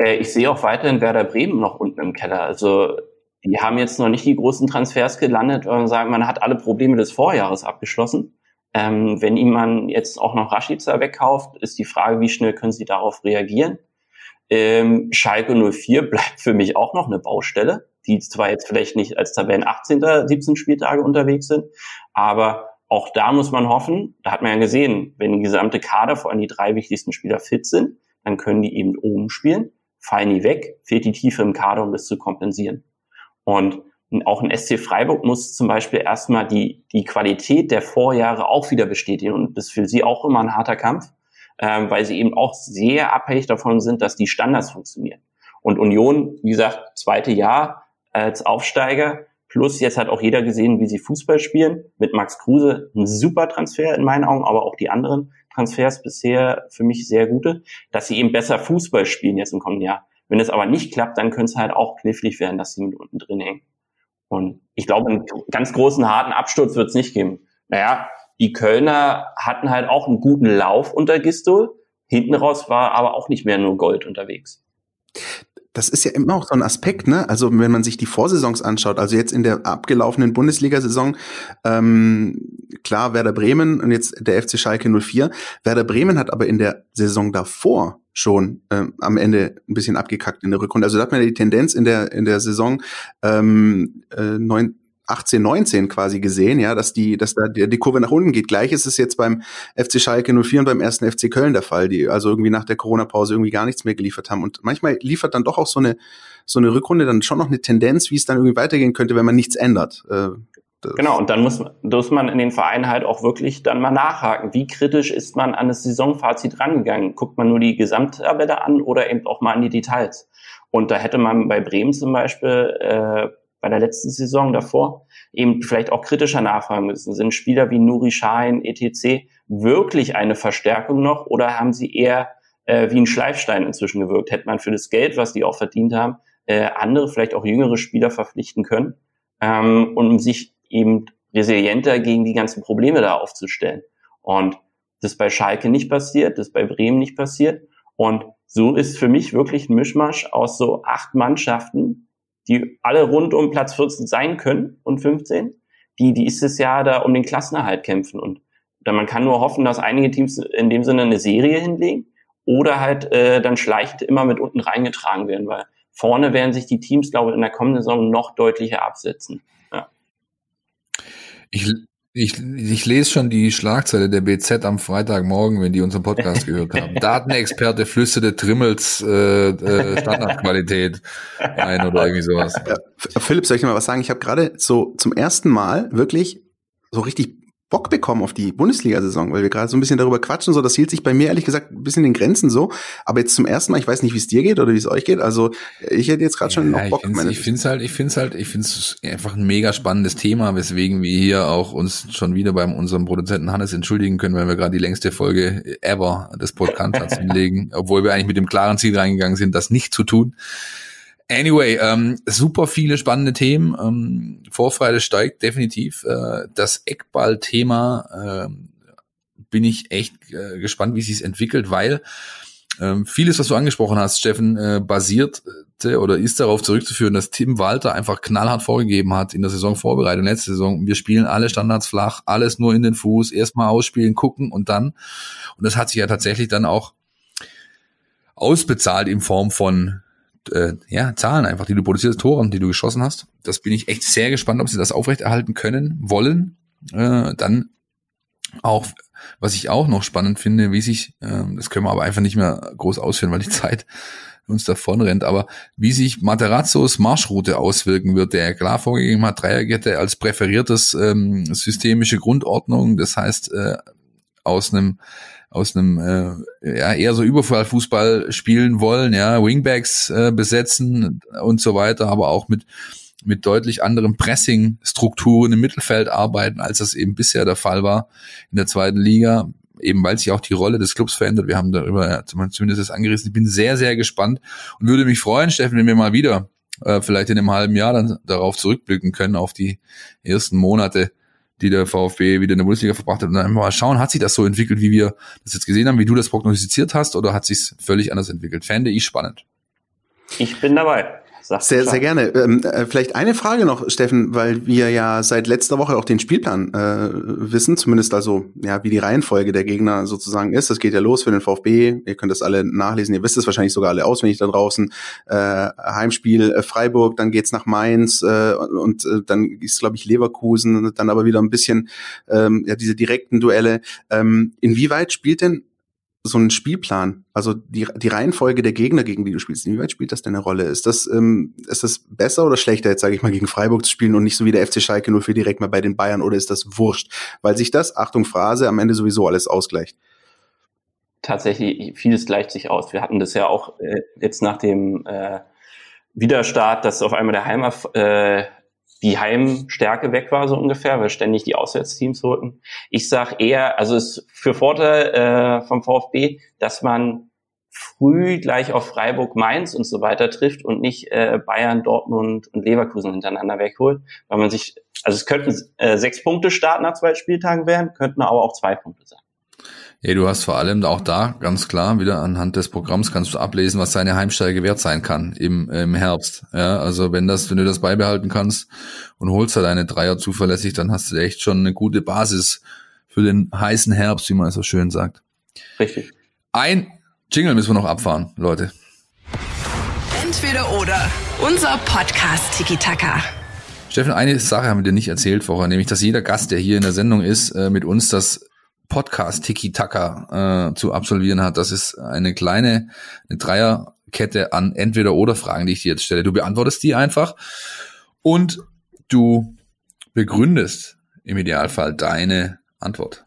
Äh, ich sehe auch weiterhin Werder Bremen noch unten im Keller. Also die haben jetzt noch nicht die großen Transfers gelandet und sagen, man hat alle Probleme des Vorjahres abgeschlossen. Ähm, wenn man jetzt auch noch Rashica wegkauft, ist die Frage, wie schnell können sie darauf reagieren? Ähm, Schalke 04 bleibt für mich auch noch eine Baustelle, die zwar jetzt vielleicht nicht als Tabellen 18. 17 Spieltage unterwegs sind, aber auch da muss man hoffen, da hat man ja gesehen, wenn die gesamte Kader, vor allem die drei wichtigsten Spieler fit sind, dann können die eben oben spielen, fallen die weg, fehlt die Tiefe im Kader, um das zu kompensieren. Und auch ein SC Freiburg muss zum Beispiel erstmal die, die Qualität der Vorjahre auch wieder bestätigen. Und das ist für sie auch immer ein harter Kampf, ähm, weil sie eben auch sehr abhängig davon sind, dass die Standards funktionieren. Und Union, wie gesagt, zweite Jahr als Aufsteiger, plus jetzt hat auch jeder gesehen, wie sie Fußball spielen. Mit Max Kruse ein super Transfer in meinen Augen, aber auch die anderen Transfers bisher für mich sehr gute, dass sie eben besser Fußball spielen jetzt im kommenden Jahr. Wenn es aber nicht klappt, dann könnte es halt auch knifflig werden, dass sie mit unten drin hängen. Und ich glaube, einen ganz großen, harten Absturz wird es nicht geben. Naja, die Kölner hatten halt auch einen guten Lauf unter Gistol. Hinten raus war aber auch nicht mehr nur Gold unterwegs das ist ja immer auch so ein Aspekt, ne? Also wenn man sich die Vorsaisons anschaut, also jetzt in der abgelaufenen Bundesliga-Saison, ähm, klar Werder Bremen und jetzt der FC Schalke 04. Werder Bremen hat aber in der Saison davor schon ähm, am Ende ein bisschen abgekackt in der Rückrunde. Also da hat man ja die Tendenz in der in der Saison ähm, äh, neun, 18, 19 quasi gesehen, ja, dass die, dass da die, die Kurve nach unten geht. Gleich ist es jetzt beim FC Schalke 04 und beim ersten FC Köln der Fall, die also irgendwie nach der Corona-Pause irgendwie gar nichts mehr geliefert haben. Und manchmal liefert dann doch auch so eine, so eine Rückrunde dann schon noch eine Tendenz, wie es dann irgendwie weitergehen könnte, wenn man nichts ändert. Äh, genau, und dann muss, muss man in den Vereinen halt auch wirklich dann mal nachhaken. Wie kritisch ist man an das Saisonfazit rangegangen? Guckt man nur die Gesamttabelle an oder eben auch mal an die Details? Und da hätte man bei Bremen zum Beispiel äh, bei der letzten Saison davor eben vielleicht auch kritischer nachfragen müssen. Sind Spieler wie Nuri Sahin, etc. wirklich eine Verstärkung noch oder haben sie eher äh, wie ein Schleifstein inzwischen gewirkt? Hätte man für das Geld, was die auch verdient haben, äh, andere, vielleicht auch jüngere Spieler verpflichten können, ähm, um sich eben resilienter gegen die ganzen Probleme da aufzustellen. Und das bei Schalke nicht passiert, das bei Bremen nicht passiert. Und so ist für mich wirklich ein Mischmasch aus so acht Mannschaften, die alle rund um Platz 14 sein können und 15, die die ist es ja da um den Klassenerhalt kämpfen. Und dann man kann nur hoffen, dass einige Teams in dem Sinne eine Serie hinlegen oder halt äh, dann schleichend immer mit unten reingetragen werden, weil vorne werden sich die Teams, glaube ich, in der kommenden Saison noch deutlicher absetzen. Ja. Ich, ich, ich lese schon die Schlagzeile der BZ am Freitagmorgen, wenn die unseren Podcast gehört haben. Datenexperte flüsterte Trimmels äh, äh, Standardqualität ein oder irgendwie sowas. Philipp, soll ich mal was sagen? Ich habe gerade so zum ersten Mal wirklich so richtig Bock bekommen auf die Bundesliga-Saison, weil wir gerade so ein bisschen darüber quatschen. So, das hielt sich bei mir ehrlich gesagt ein bisschen in den Grenzen so. Aber jetzt zum ersten Mal, ich weiß nicht, wie es dir geht oder wie es euch geht. Also ich hätte jetzt gerade schon ja, noch Bock. Ich finde es halt, ich finde es halt, ich finde es einfach ein mega spannendes Thema, weswegen wir hier auch uns schon wieder beim unserem Produzenten Hannes entschuldigen können, weil wir gerade die längste Folge ever des Podcasts hinlegen, obwohl wir eigentlich mit dem klaren Ziel reingegangen sind, das nicht zu tun. Anyway, ähm, super viele spannende Themen. Ähm, Vorfreude steigt definitiv. Äh, das Eckball-Thema äh, bin ich echt äh, gespannt, wie sich entwickelt, weil ähm, vieles, was du angesprochen hast, Steffen, äh, basierte oder ist darauf zurückzuführen, dass Tim Walter einfach knallhart vorgegeben hat in der Saisonvorbereitung, letzte Saison. Wir spielen alle Standards flach, alles nur in den Fuß, erstmal ausspielen, gucken und dann. Und das hat sich ja tatsächlich dann auch ausbezahlt in Form von äh, ja, Zahlen einfach, die du produzierst, Toren, die du geschossen hast. Das bin ich echt sehr gespannt, ob sie das aufrechterhalten können, wollen. Äh, dann auch, was ich auch noch spannend finde, wie sich, äh, das können wir aber einfach nicht mehr groß ausführen, weil die Zeit uns davon rennt, aber wie sich Materazzos Marschroute auswirken wird, der klar vorgegeben hat, Dreierkette als präferiertes ähm, systemische Grundordnung, das heißt äh, aus einem aus einem äh, ja, eher so Überfallfußball spielen wollen, ja, Wingbacks äh, besetzen und so weiter, aber auch mit mit deutlich anderen Pressing-Strukturen im Mittelfeld arbeiten, als das eben bisher der Fall war in der zweiten Liga, eben weil sich auch die Rolle des Clubs verändert. Wir haben darüber ja, zumindest das angerissen. Ich bin sehr, sehr gespannt und würde mich freuen, Steffen, wenn wir mal wieder äh, vielleicht in einem halben Jahr dann darauf zurückblicken können, auf die ersten Monate die der VfB wieder in der Bundesliga verbracht hat. Und dann einfach mal schauen, hat sich das so entwickelt, wie wir das jetzt gesehen haben, wie du das prognostiziert hast, oder hat sich völlig anders entwickelt? Fände ich spannend. Ich bin dabei. Sag sehr, sehr gerne. Ähm, äh, vielleicht eine Frage noch, Steffen, weil wir ja seit letzter Woche auch den Spielplan äh, wissen, zumindest also ja, wie die Reihenfolge der Gegner sozusagen ist. Das geht ja los für den VfB. Ihr könnt das alle nachlesen. Ihr wisst es wahrscheinlich sogar alle auswendig da draußen. Äh, Heimspiel äh, Freiburg, dann geht's nach Mainz äh, und äh, dann ist glaube ich Leverkusen, dann aber wieder ein bisschen ähm, ja diese direkten Duelle. Ähm, inwieweit spielt denn so ein Spielplan, also die, die Reihenfolge der Gegner, gegen die du spielst, inwieweit spielt das denn eine Rolle? Ist das, ähm, ist das besser oder schlechter, jetzt sage ich mal, gegen Freiburg zu spielen und nicht so wie der FC Schalke nur für direkt mal bei den Bayern oder ist das wurscht? Weil sich das, Achtung Phrase, am Ende sowieso alles ausgleicht. Tatsächlich, vieles gleicht sich aus. Wir hatten das ja auch äh, jetzt nach dem äh, Widerstart, dass auf einmal der Heimer äh, die Heimstärke weg war, so ungefähr, weil ständig die Auswärtsteams holten. Ich sage eher, also es ist für Vorteil äh, vom VfB, dass man früh gleich auf Freiburg, Mainz und so weiter trifft und nicht äh, Bayern, Dortmund und Leverkusen hintereinander wegholt, weil man sich, also es könnten äh, sechs Punkte Start nach zwei Spieltagen werden, könnten aber auch zwei Punkte sein. Ja, du hast vor allem auch da ganz klar wieder anhand des Programms kannst du ablesen, was seine Heimsteige wert sein kann im, im Herbst. Ja, also wenn das, wenn du das beibehalten kannst und holst da deine Dreier zuverlässig, dann hast du echt schon eine gute Basis für den heißen Herbst, wie man so schön sagt. Richtig. Ein Jingle müssen wir noch abfahren, Leute. Entweder oder. Unser Podcast Tiki Taka. Steffen, eine Sache haben wir dir nicht erzählt vorher, nämlich, dass jeder Gast, der hier in der Sendung ist, äh, mit uns das Podcast Tiki Taka äh, zu absolvieren hat. Das ist eine kleine eine Dreierkette an entweder oder Fragen, die ich dir jetzt stelle. Du beantwortest die einfach und du begründest im Idealfall deine Antwort.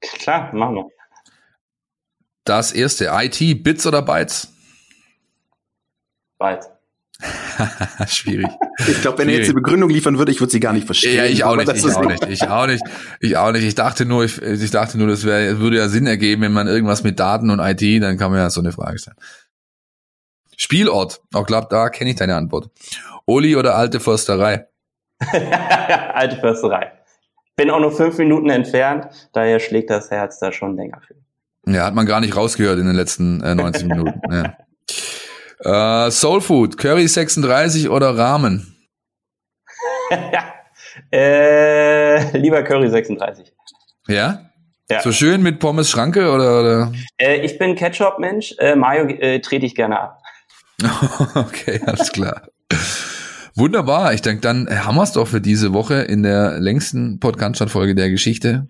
Klar, machen wir. Das erste, IT, Bits oder Bytes? Bytes. Schwierig. Ich glaube, wenn er jetzt die Begründung liefern würde, ich würde sie gar nicht verstehen. Ja, ich auch nicht, ich auch nicht, ich auch nicht, ich auch nicht. Ich dachte nur, ich, ich dachte nur, das wäre, würde ja Sinn ergeben, wenn man irgendwas mit Daten und IT, dann kann man ja so eine Frage stellen. Spielort, auch glaube, da kenne ich deine Antwort. Oli oder alte Försterei? alte Försterei. Bin auch nur fünf Minuten entfernt, daher schlägt das Herz da schon länger für. Ja, hat man gar nicht rausgehört in den letzten äh, 90 Minuten. Ja. Äh, Soul Food, Curry 36 oder Ramen? äh, lieber Curry 36. Ja? Ja. So schön mit Pommes Schranke oder? oder? Äh, ich bin Ketchup-Mensch. Äh, Mayo äh, trete ich gerne ab. okay, alles klar. Wunderbar. Ich denke, dann haben wir es doch für diese Woche in der längsten Podcast-Folge der Geschichte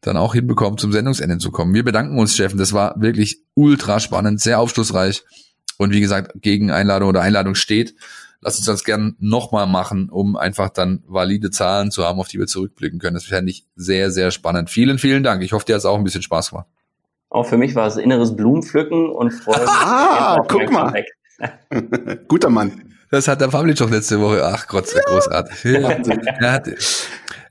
dann auch hinbekommen, zum Sendungsende zu kommen. Wir bedanken uns, Steffen. Das war wirklich ultra spannend, sehr aufschlussreich. Und wie gesagt, gegen Einladung oder Einladung steht. Lass uns das gern nochmal machen, um einfach dann valide Zahlen zu haben, auf die wir zurückblicken können. Das fände ich sehr, sehr spannend. Vielen, vielen Dank. Ich hoffe, dir hat es auch ein bisschen Spaß gemacht. Auch für mich war es inneres Blumenpflücken und Freude. Ah, guck mal. Guter Mann. Das hat der Pavlic doch letzte Woche. Ach Gott, ja. großartig. Ja.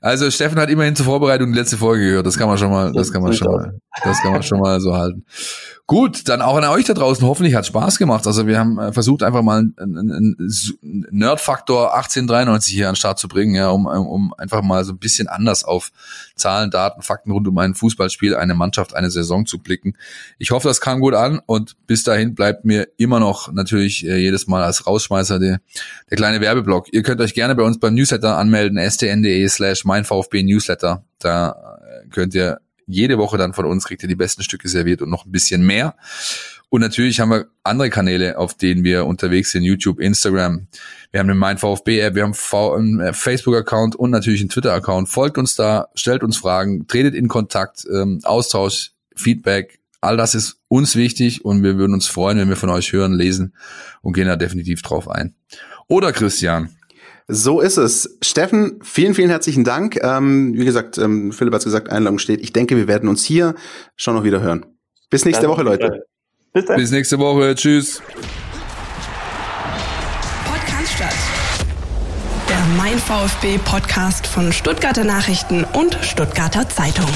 Also Steffen hat immerhin zur Vorbereitung die letzte Folge gehört. Das kann man schon mal, das kann man schon mal, das kann man schon mal so halten. Gut, dann auch an euch da draußen. Hoffentlich hat Spaß gemacht. Also wir haben äh, versucht einfach mal einen, einen Nerd-Faktor 1893 hier an den Start zu bringen, ja, um, um einfach mal so ein bisschen anders auf Zahlen, Daten, Fakten rund um ein Fußballspiel, eine Mannschaft, eine Saison zu blicken. Ich hoffe, das kam gut an und bis dahin bleibt mir immer noch natürlich äh, jedes Mal als Rausschmeißer der, der kleine Werbeblock. Ihr könnt euch gerne bei uns beim Newsletter anmelden, stn.de slash meinvfb Newsletter. Da äh, könnt ihr jede Woche dann von uns kriegt ihr die besten Stücke serviert und noch ein bisschen mehr. Und natürlich haben wir andere Kanäle, auf denen wir unterwegs sind, YouTube, Instagram. Wir haben den Mein VfB App, wir haben einen äh, Facebook-Account und natürlich einen Twitter-Account. Folgt uns da, stellt uns Fragen, tretet in Kontakt, ähm, Austausch, Feedback. All das ist uns wichtig und wir würden uns freuen, wenn wir von euch hören, lesen und gehen da definitiv drauf ein. Oder Christian, so ist es. Steffen, vielen, vielen herzlichen Dank. Ähm, wie gesagt, ähm, Philipp hat gesagt, Einladung steht. Ich denke, wir werden uns hier schon noch wieder hören. Bis nächste Woche, Leute. Bis, dann. Bis nächste Woche. Tschüss. Podcast statt. Der Mein VfB Podcast von Stuttgarter Nachrichten und Stuttgarter Zeitung.